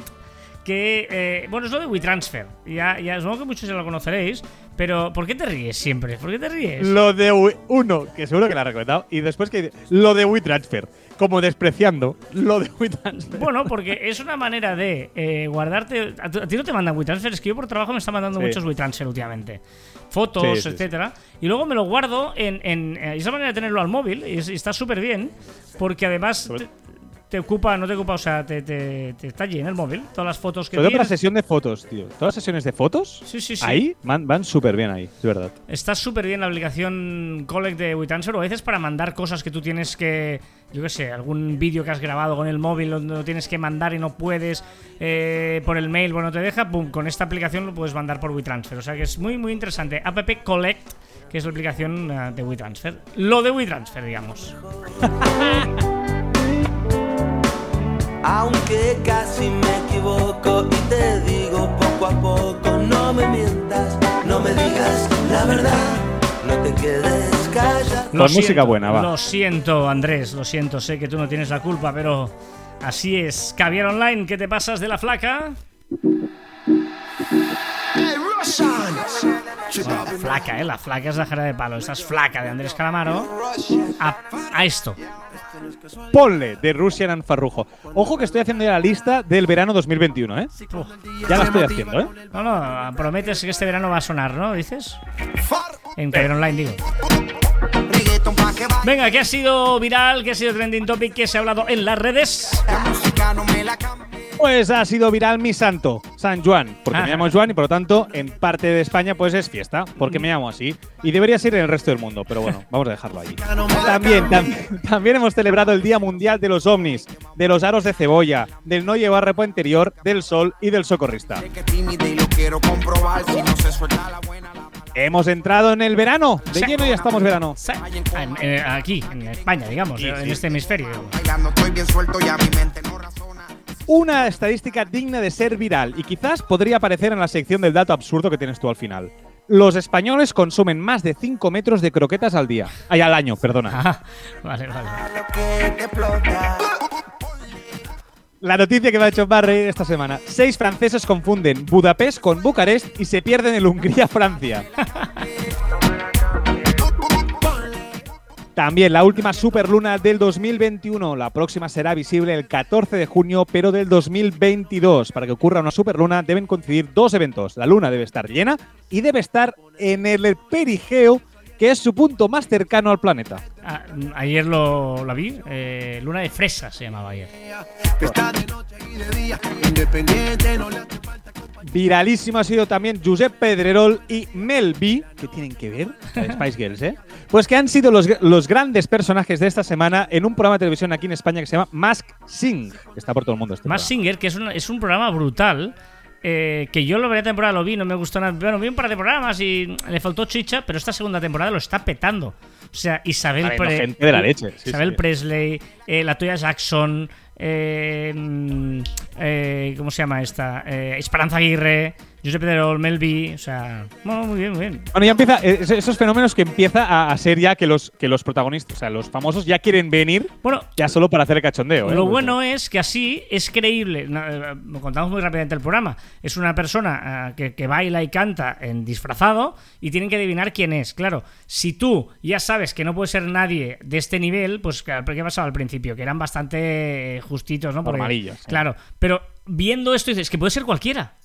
Que, eh, bueno, es lo de WeTransfer. Ya, ya supongo que muchos ya lo conoceréis. Pero, ¿por qué te ríes siempre? ¿Por qué te ríes? Lo de We- uno, que seguro que la ha recomendado, y después que dice, lo de WeTransfer, como despreciando lo de WeTransfer. Bueno, porque es una manera de eh, guardarte. A, ti no te mandan WeTransfer, es que yo por trabajo me está mandando Sí. muchos WeTransfer últimamente. Fotos, Sí, etcétera. Y luego me lo guardo en, en, eh, esa manera de tenerlo al móvil. Y, es- y está súper bien. Porque además te, ocupa, no te ocupa, o sea, te, te, te está lleno el móvil. Todas las fotos que Sobre todo para tienes. sesión de fotos, tío. Todas las sesiones de fotos, Sí, sí, sí. ahí van, van súper bien ahí, es verdad. Está súper bien la aplicación Collect de WeTransfer o a veces para mandar cosas que tú tienes que, yo qué sé, algún vídeo que has grabado con el móvil donde lo tienes que mandar y no puedes eh, por el mail, bueno, te deja, pum, con esta aplicación lo puedes mandar por WeTransfer. O sea que es muy, muy interesante. App Collect, que es la aplicación eh, de WeTransfer. Lo de WeTransfer, digamos. Aunque casi me equivoco y te digo poco a poco, no me mientas, no me digas la verdad, no te quedes callado. Lo música buena, va. Lo siento, Andrés, lo siento, sé que tú no tienes la culpa, pero así es. Caviar Online, ¿qué te pasas de la flaca? La flaca, ¿eh? La flaca es la jara de palo. Esta es flaca de Andrés Calamaro. A, a esto. Ponle de Russian and Farrujo. Ojo que estoy haciendo ya la lista del verano 2021, ¿eh? Uf. Ya la estoy haciendo, ¿eh? No, no, prometes que este verano va a sonar, ¿no? ¿Dices? En Caviar Online, digo. Venga, ¿qué ha sido viral? ¿Qué ha sido trending topic? ¿Qué se ha hablado en las redes? Pues ha sido viral mi santo, San Juan, porque Ah. me llamo Juan y por lo tanto en parte de España pues es fiesta, porque me llamo así. Y debería ser en el resto del mundo, pero bueno, vamos a dejarlo allí. También, tam- también hemos celebrado el Día Mundial de los ovnis, de los aros de cebolla, del no llevar ropa interior, del sol y del socorrista. y. Hemos entrado en el verano, de Sí. lleno ya estamos verano. En- en- aquí, en España, digamos, en este hemisferio. digamos. Bailando estoy bien suelto, ya mi mente no razona. Una estadística digna de ser viral y quizás podría aparecer en la sección del dato absurdo que tienes tú al final. Los españoles consumen más de 5 metros de croquetas al día. Ay, al año, perdona. Ah, vale, vale. La noticia que me ha hecho más reír esta semana. Seis franceses confunden Budapest con Bucarest y se pierden en Hungría-Francia. También la última superluna del 2021. La próxima será visible el 14 de junio, pero del 2022. Para que ocurra una superluna deben coincidir dos eventos. La luna debe estar llena y debe estar en el perigeo, que es su punto más cercano al planeta. Ah, ayer lo, lo vi. eh, Luna de fresa se llamaba ayer. Está de noche y de día, independiente, no le hace falta Viralísimo ha sido también Josep Pedrerol y Mel B, que tienen que ver, Spice Girls, ¿eh? Pues que han sido los, los grandes personajes de esta semana en un programa de televisión aquí en España que se llama Mask Sing, que está por todo el mundo. Este programa. Singer, que es un, es un programa brutal. eh, que yo la primera temporada lo vi, no me gustó nada. Bueno, vi un par de programas y le faltó chicha, pero esta segunda temporada lo está petando. O sea, Isabel, Pre- gente de la leche, sí, Isabel sí. Presley, eh, la Toya Jackson, eh, mm, eh, ¿cómo se llama esta? Eh, Esperanza Aguirre, Josep Pedrerol, Melvi. O sea, bueno, muy bien, muy bien. Bueno, ya empieza, eh, es- esos fenómenos que empieza a, a ser ya que los, que los protagonistas, o sea, los famosos ya quieren venir Bueno, ya solo para hacer el cachondeo. ¿eh? Lo bueno es que así es creíble. Eh, Lo contamos muy rápidamente el programa. Es una persona que, que baila y canta en disfrazado y tienen que adivinar quién es. Claro, si tú ya sabes que no puede ser nadie de este nivel, pues ¿qué pasaba al principio? Que eran bastante justitos, ¿no? Porque- Normalillos. Claro, pero viendo esto dices que puede ser cualquiera.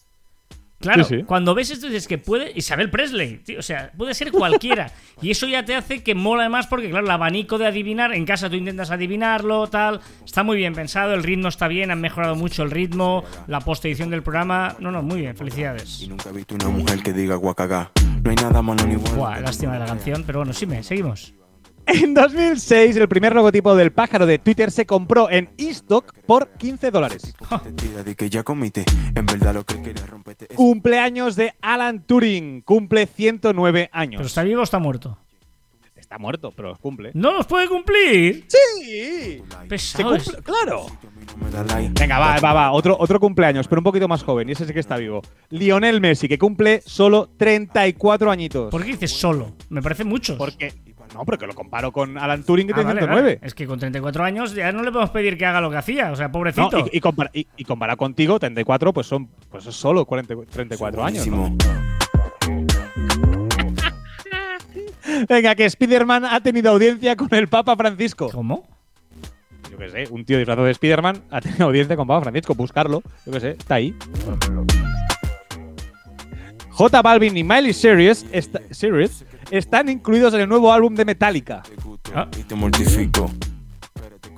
Claro, Sí, sí. cuando ves esto dices que puede Isabel Presley, tío, o sea, puede ser cualquiera. y eso ya te hace que mola más porque, claro, el abanico de adivinar, en casa tú intentas adivinarlo, tal. Está muy bien pensado, el ritmo está bien, han mejorado mucho el ritmo, la post-edición del programa. No, no, muy bien, felicidades. Y nunca he visto una mujer que diga guacagá. No hay nada malo ni bueno. Buah, lástima de la canción, pero bueno, sí me, seguimos. En 2006, el primer logotipo del pájaro de Twitter se compró en eStock por 15 dólares. Cumpleaños de Alan Turing. Cumple 109 años. ¿Pero está vivo o está muerto? está muerto, pero los cumple. ¿No los puede cumplir? ¡Sí! Pesado cumple, claro. Venga, va, va, va. Otro, otro cumpleaños, pero un poquito más joven. Y ese sí que está vivo. Lionel Messi, que cumple solo 34 añitos. ¿Por qué dices solo? Me parece muchos. Porque. No, porque lo comparo con Alan Turing, que Ah, tiene vale, 109. vale. Es que con 34 años ya no le podemos pedir que haga lo que hacía. O sea, No, pobrecito. y, y, compara- y- y comparado contigo, 34, pues son pues es solo 40 34 años. ¿no? Venga, que Spider-Man ha tenido audiencia con el Papa Francisco. ¿Cómo? Yo qué sé, un tío disfrazado de Spider-Man ha tenido audiencia con Papa Francisco. Buscarlo, yo qué sé, está ahí. J Balvin y Miley Cyrus, están incluidos en el nuevo álbum de Metallica. Ah.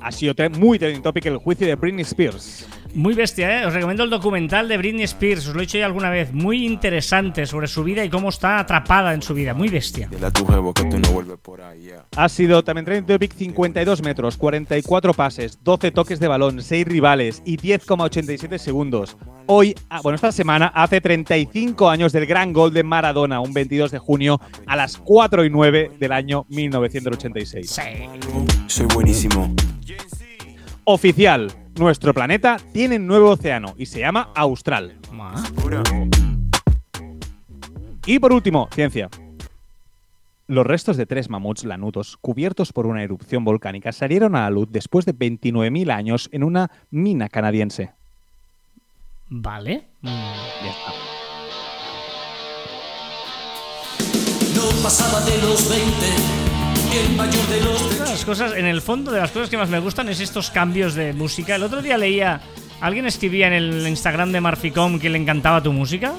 Ha sido muy trending topic el juicio de Britney Spears. Muy bestia, ¿eh? Os recomiendo el documental de Britney Spears. Os lo he dicho ya alguna vez. Muy interesante sobre su vida y cómo está atrapada en su vida. Muy bestia. Ha sido también trending topic 52 metros, 44 pases, 12 toques de balón, 6 rivales y 10,87 segundos. Hoy, ah, bueno, esta semana hace 35 años del gran gol de Maradona, un 22 de junio a las 4 y 9 del año 1986. Sí. Soy buenísimo. Oficial, nuestro planeta tiene un nuevo océano y se llama Austral. Y por último, ciencia. Los restos de tres mamuts lanudos cubiertos por una erupción volcánica salieron a la luz después de 29.000 años en una mina canadiense. Vale. Mm. Ya está. No pasaba de los 20, Una de las cosas, en el fondo, de las cosas que más me gustan es estos cambios de música. El otro día leía. ¿Alguien escribía en el Instagram de Marficom que le encantaba tu música?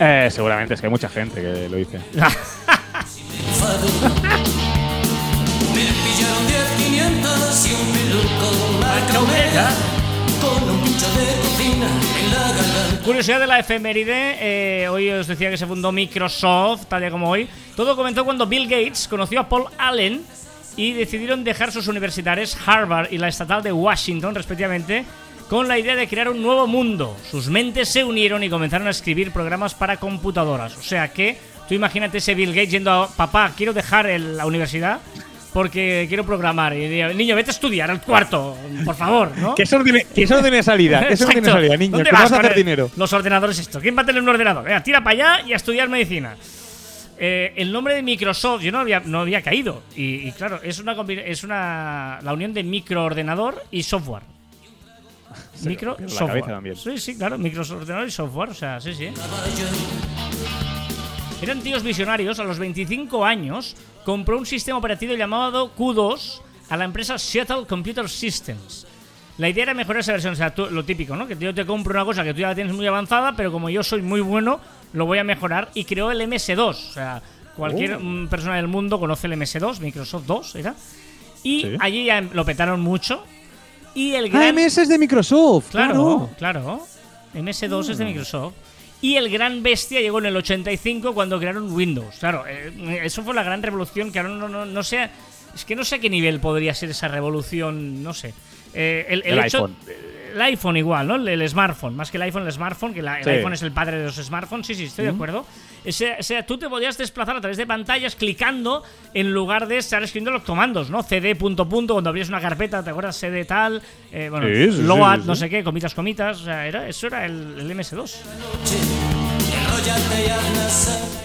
Eh, seguramente es que hay mucha gente que lo dice. Curiosidad de la efeméride, eh, hoy os decía que se fundó Microsoft, tal día como hoy. Todo comenzó cuando Bill Gates conoció a Paul Allen y decidieron dejar sus universidades Harvard y la estatal de Washington, respectivamente, con la idea de crear un nuevo mundo. Sus mentes se unieron y comenzaron a escribir programas para computadoras. O sea que, tú imagínate ese Bill Gates yendo a papá, quiero dejar la universidad porque quiero programar. Y digo, niño, vete a estudiar al cuarto, por favor, ¿no? Que eso no tiene, que eso no tiene salida. Que eso no tiene salida, niño. ¿Dónde Que vas a hacer dinero. Los ordenadores esto. ¿Quién va a tener un ordenador? Venga, tira para allá y a estudiar medicina. Eh, el nombre de Microsoft yo no había, no había caído. Y, y claro, es una es una la unión de microordenador y software. Micro software. también. Sí, sí, claro, microordenador y software, o sea, sí, sí. Eran tíos visionarios. A los 25 años compró un sistema operativo llamado Q2 a la empresa Seattle Computer Systems. La idea era mejorar esa versión, o sea, tú- lo típico, ¿no? Que yo te compro una cosa que tú ya la tienes muy avanzada, pero como yo soy muy bueno, lo voy a mejorar. Y creó el MS2. O sea, cualquier Oh. mm, persona del mundo conoce el MS2, Microsoft 2, ¿era? Y Sí. allí ya lo petaron mucho. Y el Ah. MS es de Microsoft. Claro, Claro. claro. MS2 es de Microsoft. Y el gran bestia llegó en el 85 cuando crearon Windows. Claro, eh, eso fue la gran revolución que ahora no, no, no sé. Es que no sé a qué nivel podría ser esa revolución, no sé. Eh, el, el El hecho- iPhone. El iPhone igual, ¿no? El, el smartphone. Más que el iPhone, el smartphone, que la- el Sí. iPhone es el padre de los smartphones. Sí, sí, estoy de acuerdo. Ese, o sea, tú te podías desplazar a través de pantallas clicando en lugar de estar escribiendo los comandos, ¿no? CD punto punto, cuando abrías una carpeta, ¿te acuerdas? CD tal, eh, bueno, Sí, sí, sí, load, sí, no sé qué, comitas, comitas. O sea, era, eso era el, el MS2.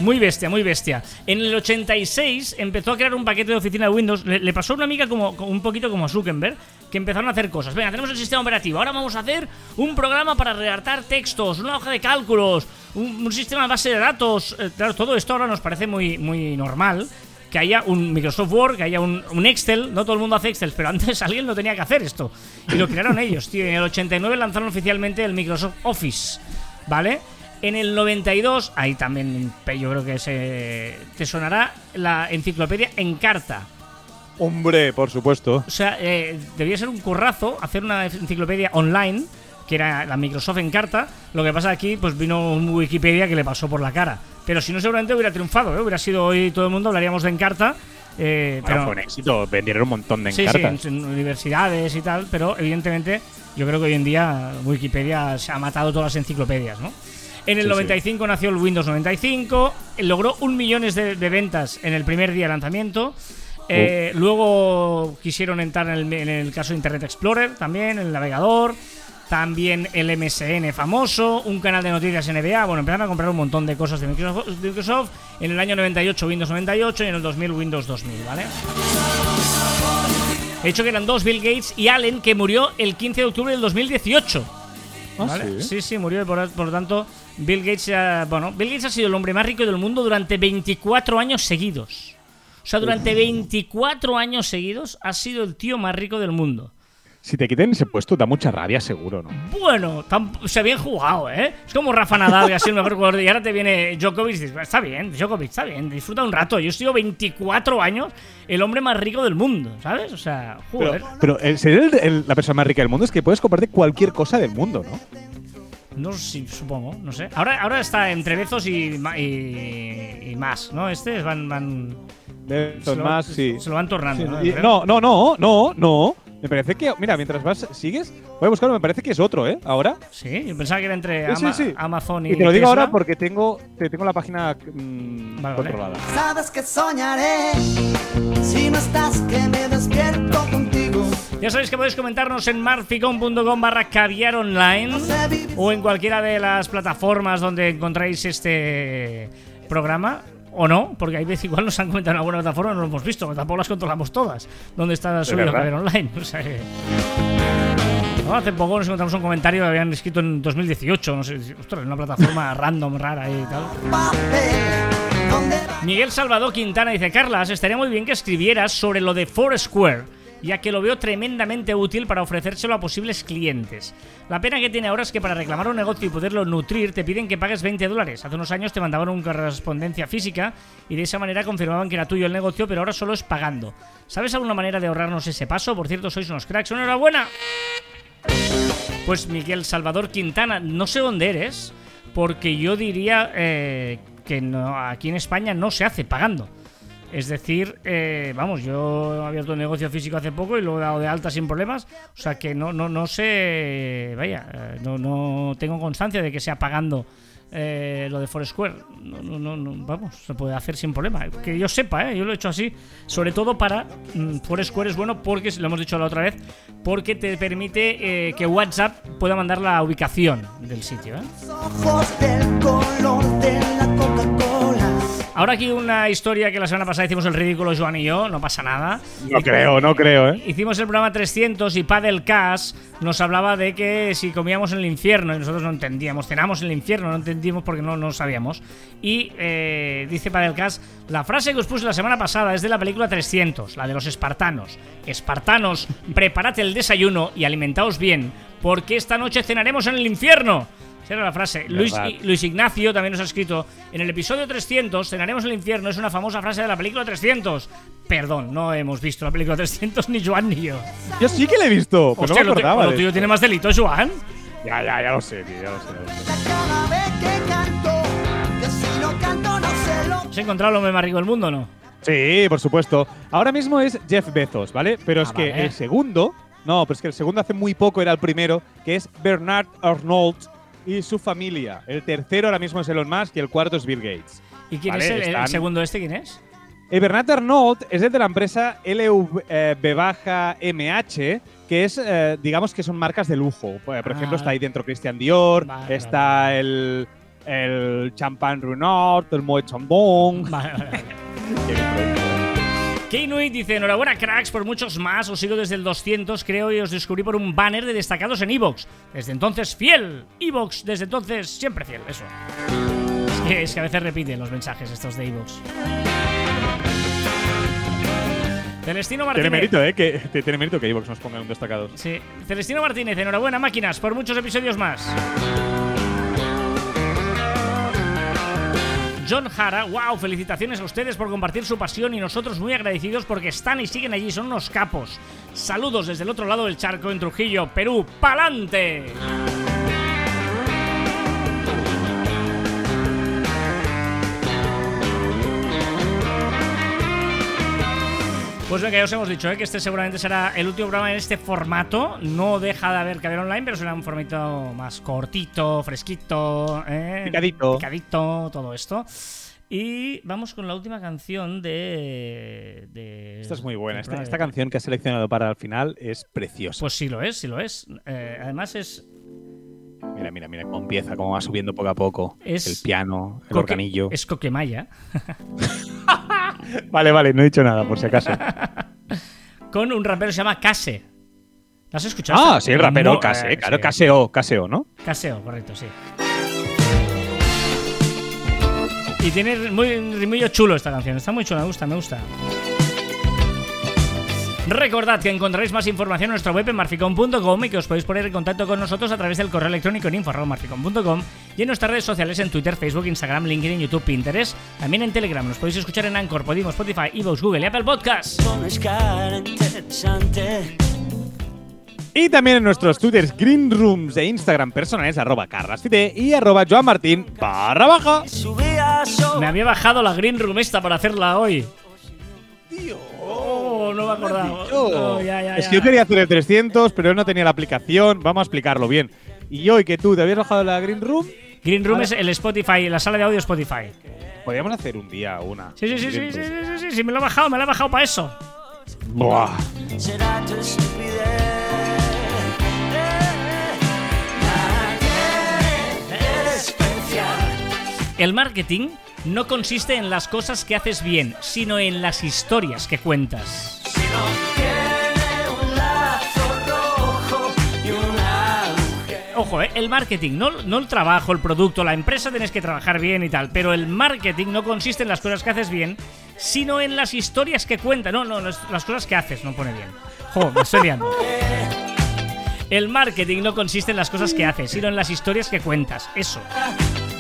Muy bestia, muy bestia. En el 86 empezó a crear un paquete de oficina de Windows. Le, pasó a una amiga como, un poquito como Zuckerberg, que empezaron a hacer cosas. Venga, tenemos el sistema operativo. Ahora vamos a hacer un programa para redactar textos, una hoja de cálculos, un, sistema de base de datos. Eh, claro, todo esto ahora nos parece muy, muy normal. Que haya un Microsoft Word, que haya un, un Excel. No todo el mundo hace Excel, pero antes alguien lo tenía que hacer esto. Y lo crearon ellos, tío. En el 89 lanzaron oficialmente el Microsoft Office. ¿Vale? En el 92, ahí también yo creo que se te sonará la enciclopedia Encarta. Hombre, por supuesto. O sea, eh, debía ser un currazo hacer una enciclopedia online, que era la Microsoft Encarta. Lo que pasa aquí, pues vino un Wikipedia que le pasó por la cara. Pero si no, seguramente hubiera triunfado, ¿eh? Hubiera sido hoy todo el mundo, hablaríamos de Encarta. Eh, Bueno, pero, fue un éxito. Vendieron un montón de Sí, sí, encartas. en universidades y tal, pero evidentemente yo creo que hoy en día Wikipedia se ha matado todas las enciclopedias, ¿no? En el Sí, sí. 95 nació el Windows 95. eh, Logró un millón de, de ventas en el primer día de lanzamiento. Eh, Luego quisieron entrar en el, en el caso de Internet Explorer también, el navegador. También el MSN famoso, un canal de noticias NBA. Bueno, empezaron a comprar un montón de cosas de Microsoft. de Microsoft. En el año 98 Windows 98 y en el 2000 Windows 2000, ¿vale? He dicho que eran dos, Bill Gates y Allen, que murió el 15 de octubre del 2018. Ah, ¿vale? sí. Sí, sí, murió. Por, por lo tanto, Bill Gates, ha- bueno, Bill Gates ha sido el hombre más rico del mundo durante 24 años seguidos. O sea, durante 24 años seguidos ha sido el tío más rico del mundo. Si te quiten ese puesto, da mucha rabia, seguro, ¿no? Bueno, se bien jugado, ¿eh? Es como Rafa Nadal, que ha sido el mejor jugador. Y ahora te viene Djokovic y dices, está bien, Djokovic, está bien, disfruta un rato. Yo he sido 24 años el hombre más rico del mundo, ¿sabes? O sea, Pero, joder. pero el ser el- el- la persona más rica del mundo es que puedes comprarte cualquier cosa del mundo, ¿no? No sé, supongo, no sé. Ahora, ahora está entre Bezos y, ma- y, y más, ¿no? Este van. van lo- más, sí. Se lo van tornando, Sí, ¿no? y- no, no, no, no, no. Me parece que, mira, mientras vas, sigues, voy a buscarlo, me parece que es otro, ¿eh? Ahora. Sí, yo pensaba que era entre Sí, sí, Ama- sí. Amazon y. Y te lo digo Tesla. ahora porque tengo, te tengo la página mm, Vale, vale. controlada. Sabes que soñaré si no estás que me despierto contigo. Ya sabéis que podéis comentarnos en marficon.com barra caviar online o en cualquiera de las plataformas donde encontráis este programa. O no, porque hay veces igual nos han comentado en alguna plataforma no lo hemos visto, tampoco las controlamos todas. ¿Dónde está subido Online? O sea que- No, hace poco nos encontramos un comentario que habían escrito en 2018, no sé, ostras, en una plataforma random rara y tal. Miguel Salvador Quintana dice, Carlas, estaría muy bien que escribieras sobre lo de Foursquare, ya que lo veo tremendamente útil para ofrecérselo a posibles clientes. La pena que tiene ahora es que para reclamar un negocio y poderlo nutrir te piden que pagues 20 dólares. Hace unos años te mandaban una correspondencia física y de esa manera confirmaban que era tuyo el negocio, pero ahora solo es pagando. ¿Sabes alguna manera de ahorrarnos ese paso? Por cierto, sois unos cracks. ¡Enhorabuena! Pues Miguel Salvador Quintana, no sé dónde eres, porque yo diría eh, que aquí en España no se hace pagando. Es decir, eh, vamos, yo he abierto un negocio físico hace poco y lo he dado de alta sin problemas. O sea que no, no, no sé, vaya, eh, no, no tengo constancia de que sea pagando eh, lo de Foursquare. No, no, no, no, vamos, se puede hacer sin problema. Que yo sepa, ¿eh? yo lo he hecho así, sobre todo para mm, Foursquare es bueno porque, lo hemos dicho la otra vez, porque te permite que WhatsApp pueda mandar la ubicación del sitio. ¿eh? Ahora aquí una historia que la semana pasada hicimos el ridículo Joan y yo, no pasa nada. No creo, no creo, ¿eh? Hicimos el programa 300 y Padel Cash nos hablaba de que si comíamos en el infierno y nosotros no entendíamos, cenamos en el infierno, no entendíamos porque no, no sabíamos. Y eh, dice Padel Cash, la frase que os puse la semana pasada es de la película 300, la de los espartanos. Espartanos, preparad el desayuno y alimentaos bien, porque esta noche cenaremos en el infierno. Esa era la frase. Luis. Luis Ignacio también nos ha escrito, en el episodio 300, cenaremos en el infierno, es una famosa frase de la película 300. Perdón, no hemos visto la película 300 ni Joan ni yo. Yo sí que la he visto, pero Hostia, no lo, me acordaba. lo tuyo tiene más delito, Joan. Ya, ya, ya lo sé, tío, ya lo sé. ya lo sé. Cada vez que canto, que si no canto no se lo ¿Has encontrado el hombre más rico del mundo o no? Sí, por supuesto. Ahora mismo es Jeff Bezos, ¿vale? Pero es Ah, que vale. el segundo, no, pero es que el segundo hace muy poco era el primero, que es Bernard Arnault y su familia. El tercero ahora mismo es Elon Musk y el cuarto es Bill Gates. ¿Y quién Vale, es el, segundo este? ¿Quién es? El Bernard Arnault es el de la empresa LV-MH, que es, eh, digamos que son marcas de lujo. Por por ejemplo, Ah. está ahí dentro Christian Dior, Vale, está el, el Champagne Renault, el Moet Chandon. Keinuit dice, enhorabuena cracks por muchos más, os sigo desde el 200, creo, y os descubrí por un banner de destacados en Evox. Desde entonces fiel, Evox, desde entonces siempre fiel, eso. Es que, es que a veces repiten los mensajes estos de Evox. Celestino Tiene Martínez. mérito, ¿eh? Que, que tiene mérito que Evox nos ponga un destacado. Sí. Celestino Martínez, enhorabuena máquinas por muchos episodios más. John Jara, wow, felicitaciones a ustedes por compartir su pasión y nosotros muy agradecidos porque están y siguen allí, son unos capos. Saludos desde el otro lado del charco en Trujillo, Perú, ¡pa'lante! Pues venga, ya os hemos dicho ¿eh? que este seguramente será el último programa en este formato. No deja de haber que online, pero será un formato más cortito, fresquito, ¿eh? Picadito. picadito, todo esto. Y vamos con la última canción de. de- Esta es muy buena. Esta, canción que has seleccionado para el final es preciosa. Pues sí lo es, sí lo es. Eh, además es. Mira, mira, mira cómo empieza, cómo va subiendo poco a poco. Es- el piano, el coque- organillo. Es Coquemaya. Vale, vale, no he dicho nada, por si acaso. Con un rapero que se llama Case. ¿Lo has escuchado? ah, Este- sí, el rapero Mo- Case, eh, claro, sí. Caseo, Caseo, ¿no? Caseo, correcto, sí. Y tiene muy rimillo chulo esta canción. Está muy chula, me gusta, me gusta. Recordad que encontraréis más información en nuestra web en marficom.com y que os podéis poner en contacto con nosotros a través del correo electrónico en info.marficom.com y en nuestras redes sociales en Twitter, Facebook, Instagram, LinkedIn, YouTube, Pinterest. También en Telegram nos podéis escuchar en Anchor, Podimo, Spotify, Evox, Google y Apple Podcasts. Y también en nuestros twitters Green Rooms e Instagram personales, arroba carrasfide y arroba joanmartin barra baja. Me había bajado la Green Room esta para hacerla hoy. Oh, no me acordaba. Oh, ya, ya, es que yo quería hacer el 300, pero no tenía la aplicación. Vamos a explicarlo bien. Y hoy que tú te habías bajado la Green Room, Green Room es el Spotify, la sala de audio Spotify. podríamos hacer un día una. Sí, sí, sí, sí, sí, sí, sí, sí, sí, me lo he bajado, me lo he bajado para eso. Buah. El marketing no consiste en las cosas que haces bien, sino en las historias que cuentas. Si no tiene un lazo rojo y una Ojo, ¿eh? el marketing, no, no el trabajo, el producto, la empresa tienes que trabajar bien y tal, pero el marketing no consiste en las cosas que haces bien, sino en las historias que cuentas. No, no, las, las cosas que haces, no pone bien. Jo, me estoy liando. El marketing no consiste en las cosas que haces, sino en las historias que cuentas. Eso.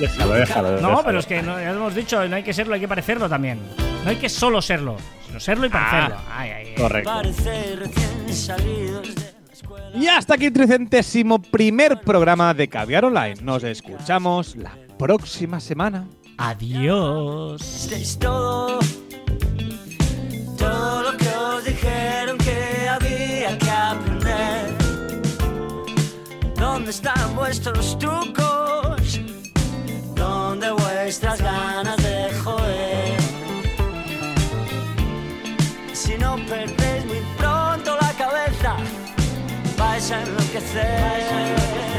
Déjalo, déjalo. No, déjalo. pero es que no, ya lo hemos dicho, no hay que serlo, hay que parecerlo también. No hay que solo serlo, sino serlo y parecerlo. Ay, ay, ay. Correcto. Y hasta aquí el tricentésimo primer programa de Caviar Online. Nos escuchamos la próxima semana. Adiós. Es todo, todo lo que os dijeron que había que aprender. ¿Dónde están vuestros trucos? ¿Dónde vuestras ganas de joder? Si no perdéis muy pronto la cabeza, vais a enloquecer. Eh,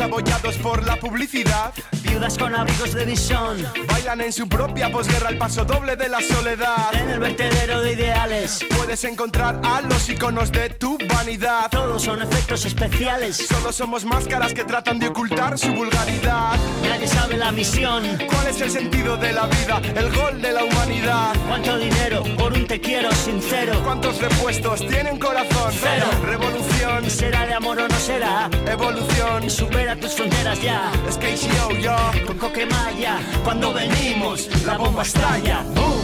abollados por la publicidad. viudas con abrigos de visón, Bailan en su propia posguerra el paso doble de la soledad. en el vertedero de ideales. Puedes encontrar a los iconos de tu vanidad. Todos son efectos especiales, Solo somos máscaras que tratan de ocultar su vulgaridad. nadie sabe la misión. ¿Cuál es el sentido de la vida? El gol de la humanidad. ¿Cuánto dinero por un te quiero sincero? ¿Cuántos repuestos tiene un corazón? Cero. Revolución, ¿Será de amor o no será? evolución. Supera tus fronteras ya. Es que yo, yo. Con Coquemaya, cuando venimos, la bomba estalla. ¡Boom!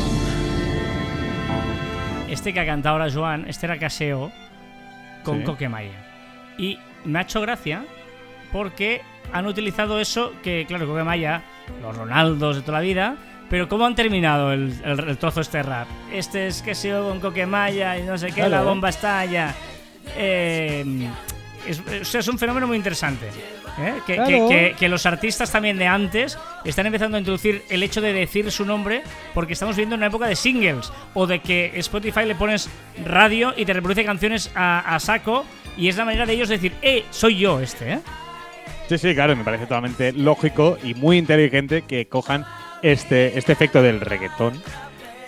Este que ha cantado ahora Joan, este era Caseo con Sí. Coquemaya. Y me ha hecho gracia porque han utilizado eso que, claro, Coquemaya, los Ronaldos de toda la vida, pero ¿cómo han terminado el, el- el trozo este rap? Este es Caseo con Coquemaya y no sé qué, Claro. la bomba estalla. Eh, es, o sea, es un fenómeno muy interesante. ¿Eh? Que, Claro. que- que- que los artistas también de antes están empezando a introducir el hecho de decir su nombre porque estamos viviendo una época de singles o de que Spotify le pones radio y te reproduce canciones a, a saco y es la manera de ellos decir, eh, soy yo este, ¿eh? Sí, sí, claro, me parece totalmente lógico y muy inteligente que cojan este, este efecto del reggaetón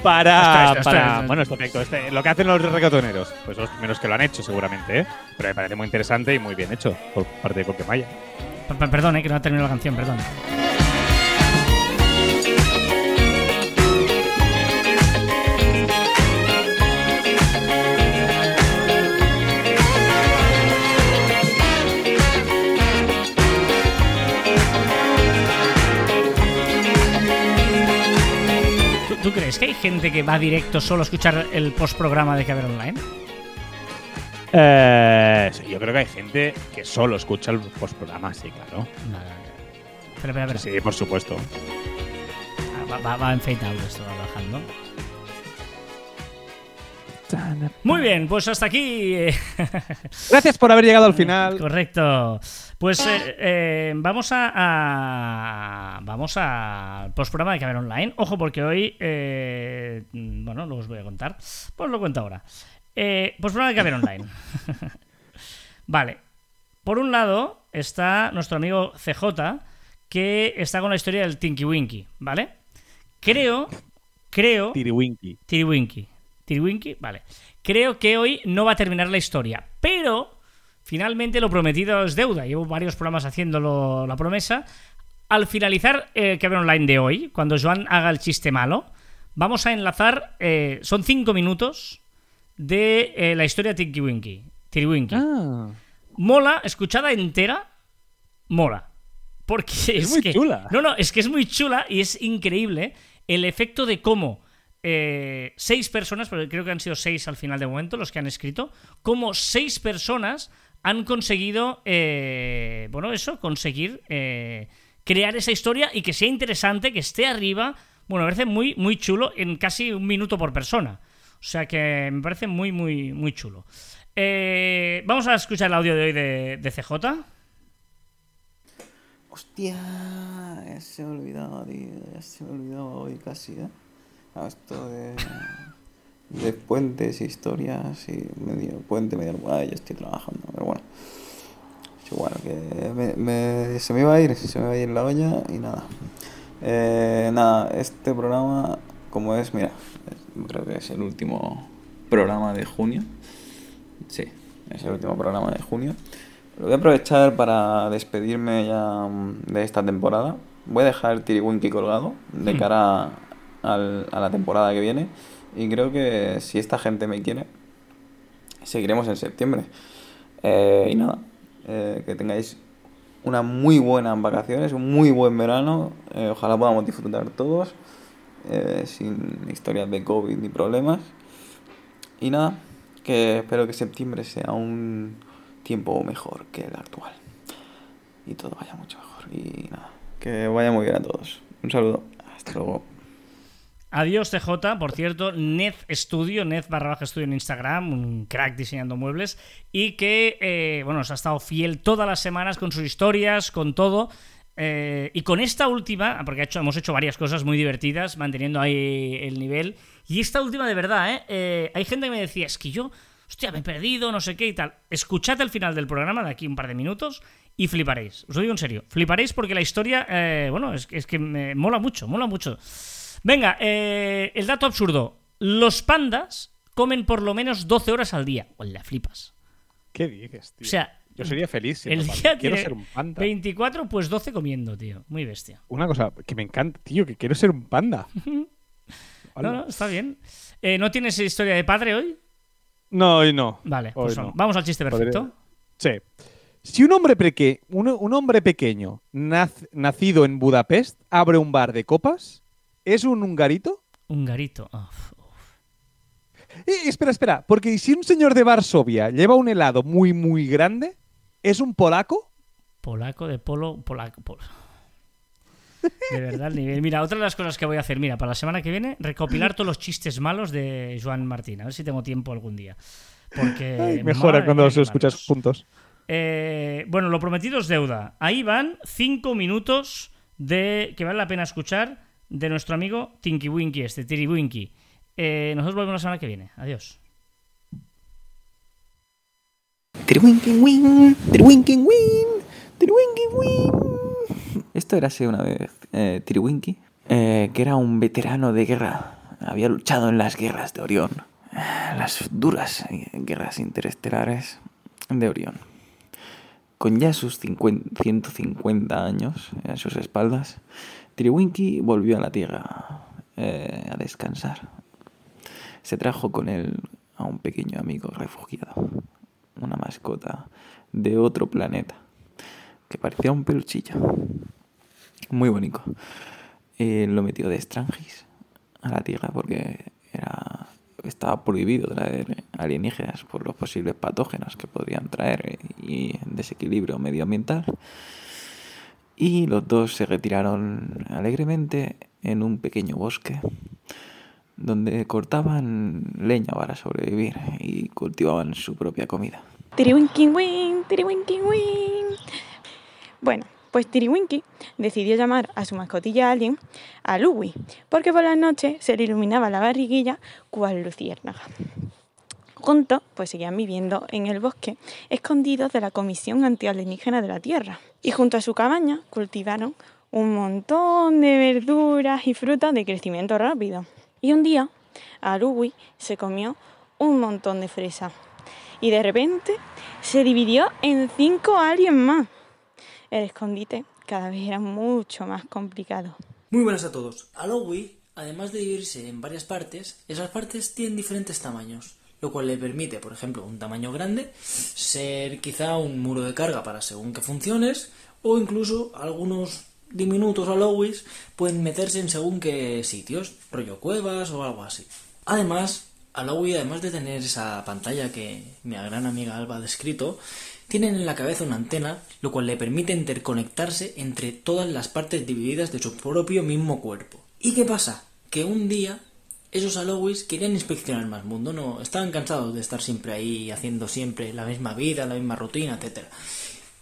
para, bueno, este efecto, este- lo que hacen los reggaetoneros, pues los primeros que lo han hecho seguramente, ¿eh? Pero me parece muy interesante y muy bien hecho por parte de Coquemaya. Per- per- Perdón, eh, que no ha terminado la canción, perdón. ¿Tú, crees que hay gente que va directo solo a escuchar el postprograma de Caber Online? Eh, sí, yo creo que hay gente que solo escucha el postprograma, sí, claro. Vale, vale. Espera, espera, espera. Sí, por supuesto. Ah, Va, va, va en fade out esto, va bajando. Muy bien, pues hasta aquí. eh, Gracias por haber llegado al final. Correcto. Pues eh, eh, vamos a, a- vamos al postprograma de Caber Online. Ojo, porque hoy, eh, bueno, no os voy a contar. Pues lo cuento ahora. Eh, postprograma de Caber Online. vale. Por un lado está nuestro amigo CJ, que está con la historia del Tinky Winky, ¿vale? Creo, creo, Tiriwinky. Tiriwinky. Tiriwinky, vale. Creo que hoy no va a terminar la historia, pero finalmente lo prometido es deuda. Llevo varios programas haciéndolo la promesa. Al finalizar el que online de hoy, cuando Joan haga el chiste malo, vamos a enlazar. eh, son cinco minutos de eh, la historia de Tinky Winky. Tiriwinky. Ah, Mola, escuchada entera, mola. Porque es, muy que- chula. No, no, es que es muy chula y es increíble el efecto de cómo eh, seis personas, porque creo que han sido seis al final de momento los que han escrito, cómo seis personas han conseguido, eh, bueno, eso, conseguir eh, crear esa historia y que sea interesante, que esté arriba. Bueno, me parece muy, muy chulo en casi un minuto por persona. O sea que me parece muy, muy, muy chulo. Eh, vamos a escuchar el audio de hoy de, CJ. Hostia, se me olvidaba, tío. Se me olvidaba hoy casi, ¿eh? Ah, Esto de, de puentes, historias y medio puente, medio. Ay, ya estoy trabajando, pero bueno. Es igual, que me- me- se me iba a ir, se me iba a ir la olla y nada. Eh, nada, este programa, como es, mira, creo que es el último programa de junio. Sí, es el último programa de junio. Lo voy a aprovechar para despedirme ya mm, de esta temporada. Voy a dejar el Tiriwinky colgado de Hmm. cara al- a la temporada que viene. Y creo que si esta gente me quiere, seguiremos en septiembre. Eh, y nada, eh, que tengáis unas muy buenas vacaciones, un muy buen verano. Eh, ojalá podamos disfrutar todos, sin historias de COVID ni problemas. Y nada, que espero que septiembre sea un tiempo mejor que el actual. Y todo vaya mucho mejor. Y nada, que vaya muy bien a todos. Un saludo. Hasta luego. Adiós TJ, por cierto, Ned Studio, Ned barra baja estudio en Instagram, un crack diseñando muebles y que, eh, bueno, nos ha estado fiel todas las semanas con sus historias, con todo. eh, y con esta última, porque hemos hecho varias cosas muy divertidas, manteniendo ahí el nivel. Y esta última, de verdad, ¿eh? Eh, hay gente que me decía, es que yo, hostia, me he perdido, no sé qué y tal. Escuchad el final del programa de aquí un par de minutos y fliparéis. Os lo digo en serio, fliparéis porque la historia, eh, bueno, es, es que me mola mucho, mola mucho. Venga, eh, el dato absurdo. Los pandas comen por lo menos 12 horas al día. Hola, flipas. ¿Qué dices, tío? O sea, Yo sería feliz. el día Quiero ser un panda. 24, pues 12 comiendo, tío. Muy bestia. Una cosa que me encanta, tío, que quiero ser un panda. No, no, está bien. Eh, ¿No tienes historia de padre hoy? No, hoy no. Vale, Hoy pues no. vamos al chiste Podré- perfecto. Sí. Si un hombre, un, un hombre pequeño naz- nacido en Budapest abre un bar de copas, ¿es un hungarito? Un garito. Ah, Eh, espera, espera, porque si un señor de Varsovia lleva un helado muy, muy grande, ¿es un polaco? polaco de polo, polaco. polo. De verdad, el nivel. Mira, otra de las cosas que voy a hacer, mira, para la semana que viene, recopilar todos los chistes malos de Joan Martín. A ver si tengo tiempo algún día. Porque. Ay, mejora madre cuando los escuchas malos. juntos. Eh, bueno, lo prometido es deuda. Ahí van cinco minutos de que vale la pena escuchar de nuestro amigo Tinky Winky, este Tiri Winky. Eh, nosotros volvemos la semana que viene. Adiós. Tiriwinking wing. Esto era así una vez eh, Tiriwinky, eh, que era un veterano de guerra había luchado en las guerras de Orión, las duras guerras interestelares de Orión. Con ya sus 50 150 años a sus espaldas, Tiriwinki volvió a la Tierra eh, a descansar. Se trajo con él a un pequeño amigo refugiado, una mascota de otro planeta, que parecía un peluchillo. Muy bonito. Eh, lo metió de extranjis a la Tierra porque era, estaba prohibido traer alienígenas por los posibles patógenos que podrían traer y desequilibrio medioambiental. Y los dos se retiraron alegremente en un pequeño bosque donde cortaban leña para sobrevivir y cultivaban su propia comida. Tiriwinkiwin, tiriwinkiwin. Bueno, pues Tiriwinki decidió llamar a su mascotilla alien a Louie, porque por las noches se le iluminaba la barriguilla cual luciérnaga. Juntos, pues seguían viviendo en el bosque, escondidos de la Comisión Antialienígena de la Tierra. Y junto a su cabaña cultivaron un montón de verduras y frutas de crecimiento rápido. Y un día, Arui se comió un montón de fresa. Y de repente se dividió en cinco aliens más. El escondite cada vez era mucho más complicado. Muy buenas a todos. Alowi, además de dividirse en varias partes, esas partes tienen diferentes tamaños, lo cual le permite, por ejemplo, un tamaño grande, ser quizá un muro de carga para según qué funciones, o incluso algunos diminutos Alowis pueden meterse en según qué sitios, rollo cuevas o algo así. Además, Alowi, además de tener esa pantalla que mi gran amiga Alba ha descrito, tienen en la cabeza una antena, lo cual le permite interconectarse entre todas las partes divididas de su propio mismo cuerpo. ¿Y qué pasa? Que un día esos Alowis querían inspeccionar más mundo, no estaban cansados de estar siempre ahí haciendo siempre la misma vida, la misma rutina, etc.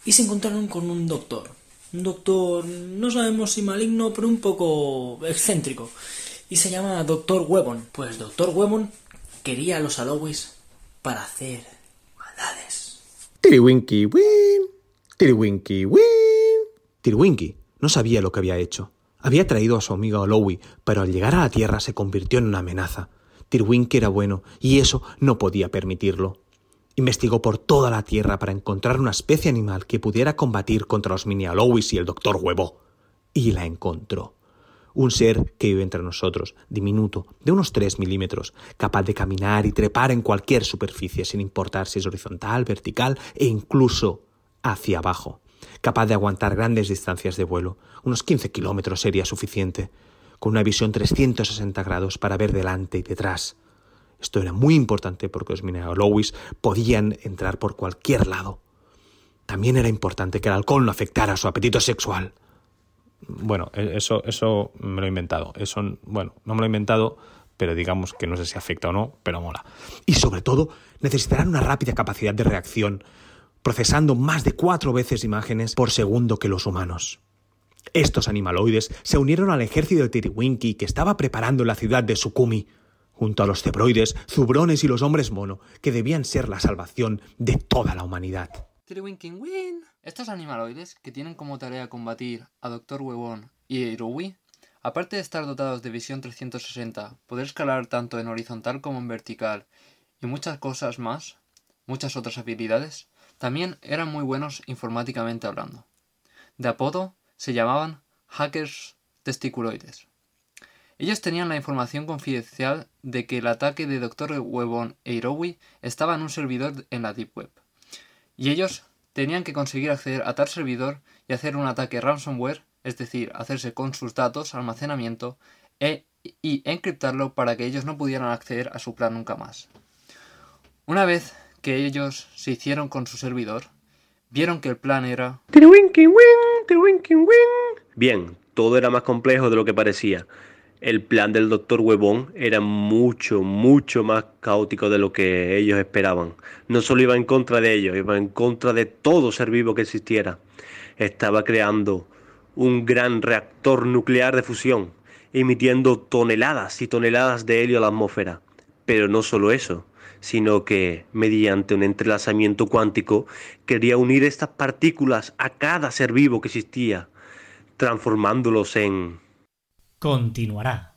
Y se encontraron con un doctor, un doctor, no sabemos si maligno, pero un poco excéntrico. Y se llama Doctor Webon. Pues Doctor Webon quería a los Alowis para hacer maldades. Tiriwinky win, Tiriwinky win. Tiriwinky no sabía lo que había hecho. Había traído a su amigo Alowi, pero al llegar a la Tierra se convirtió en una amenaza. Tirwinky era bueno, y eso no podía permitirlo. Investigó por toda la Tierra para encontrar una especie animal que pudiera combatir contra los mini Alowis y el Doctor Huevo. Y la encontró. Un ser que vive entre nosotros, diminuto, de unos 3 milímetros, capaz de caminar y trepar en cualquier superficie, sin importar si es horizontal, vertical e incluso hacia abajo. Capaz de aguantar grandes distancias de vuelo, unos 15 kilómetros sería suficiente, con una visión 360 grados para ver delante y detrás. Esto era muy importante porque los Mineralowis podían entrar por cualquier lado. También era importante que el alcohol no afectara su apetito sexual. Bueno, e- eso, eso me lo he inventado. Eso, bueno, no me lo he inventado, pero digamos que no sé si afecta o no, pero mola. Y sobre todo, necesitarán una rápida capacidad de reacción, procesando más de cuatro veces imágenes por segundo que los humanos. Estos animaloides se unieron al ejército de Tiriwinki que estaba preparando la ciudad de Sukumi, junto a los cebroides, zubrones y los hombres mono, que debían ser la salvación de toda la humanidad. Win. Estos animaloides, que tienen como tarea combatir a Doctor Huevón y Irui, aparte de estar dotados de visión 360, poder escalar tanto en horizontal como en vertical, y muchas cosas más, muchas otras habilidades, también eran muy buenos informáticamente hablando. De apodo, se llamaban hackers testiculoides. Ellos tenían la información confidencial de que el ataque de Dr. Huevón e Irowi estaba en un servidor en la Deep Web. Y ellos tenían que conseguir acceder a tal servidor y hacer un ataque ransomware, es decir, hacerse con sus datos, almacenamiento, e, y encriptarlo para que ellos no pudieran acceder a su plan nunca más. Una vez que ellos se hicieron con su servidor, vieron que el plan era. Bien, todo era más complejo de lo que parecía. El plan del doctor Huevón era mucho, mucho más caótico de lo que ellos esperaban. No solo iba en contra de ellos, iba en contra de todo ser vivo que existiera. Estaba creando un gran reactor nuclear de fusión, emitiendo toneladas y toneladas de helio a la atmósfera. Pero no solo eso, sino que mediante un entrelazamiento cuántico quería unir estas partículas a cada ser vivo que existía, transformándolos en Continuará.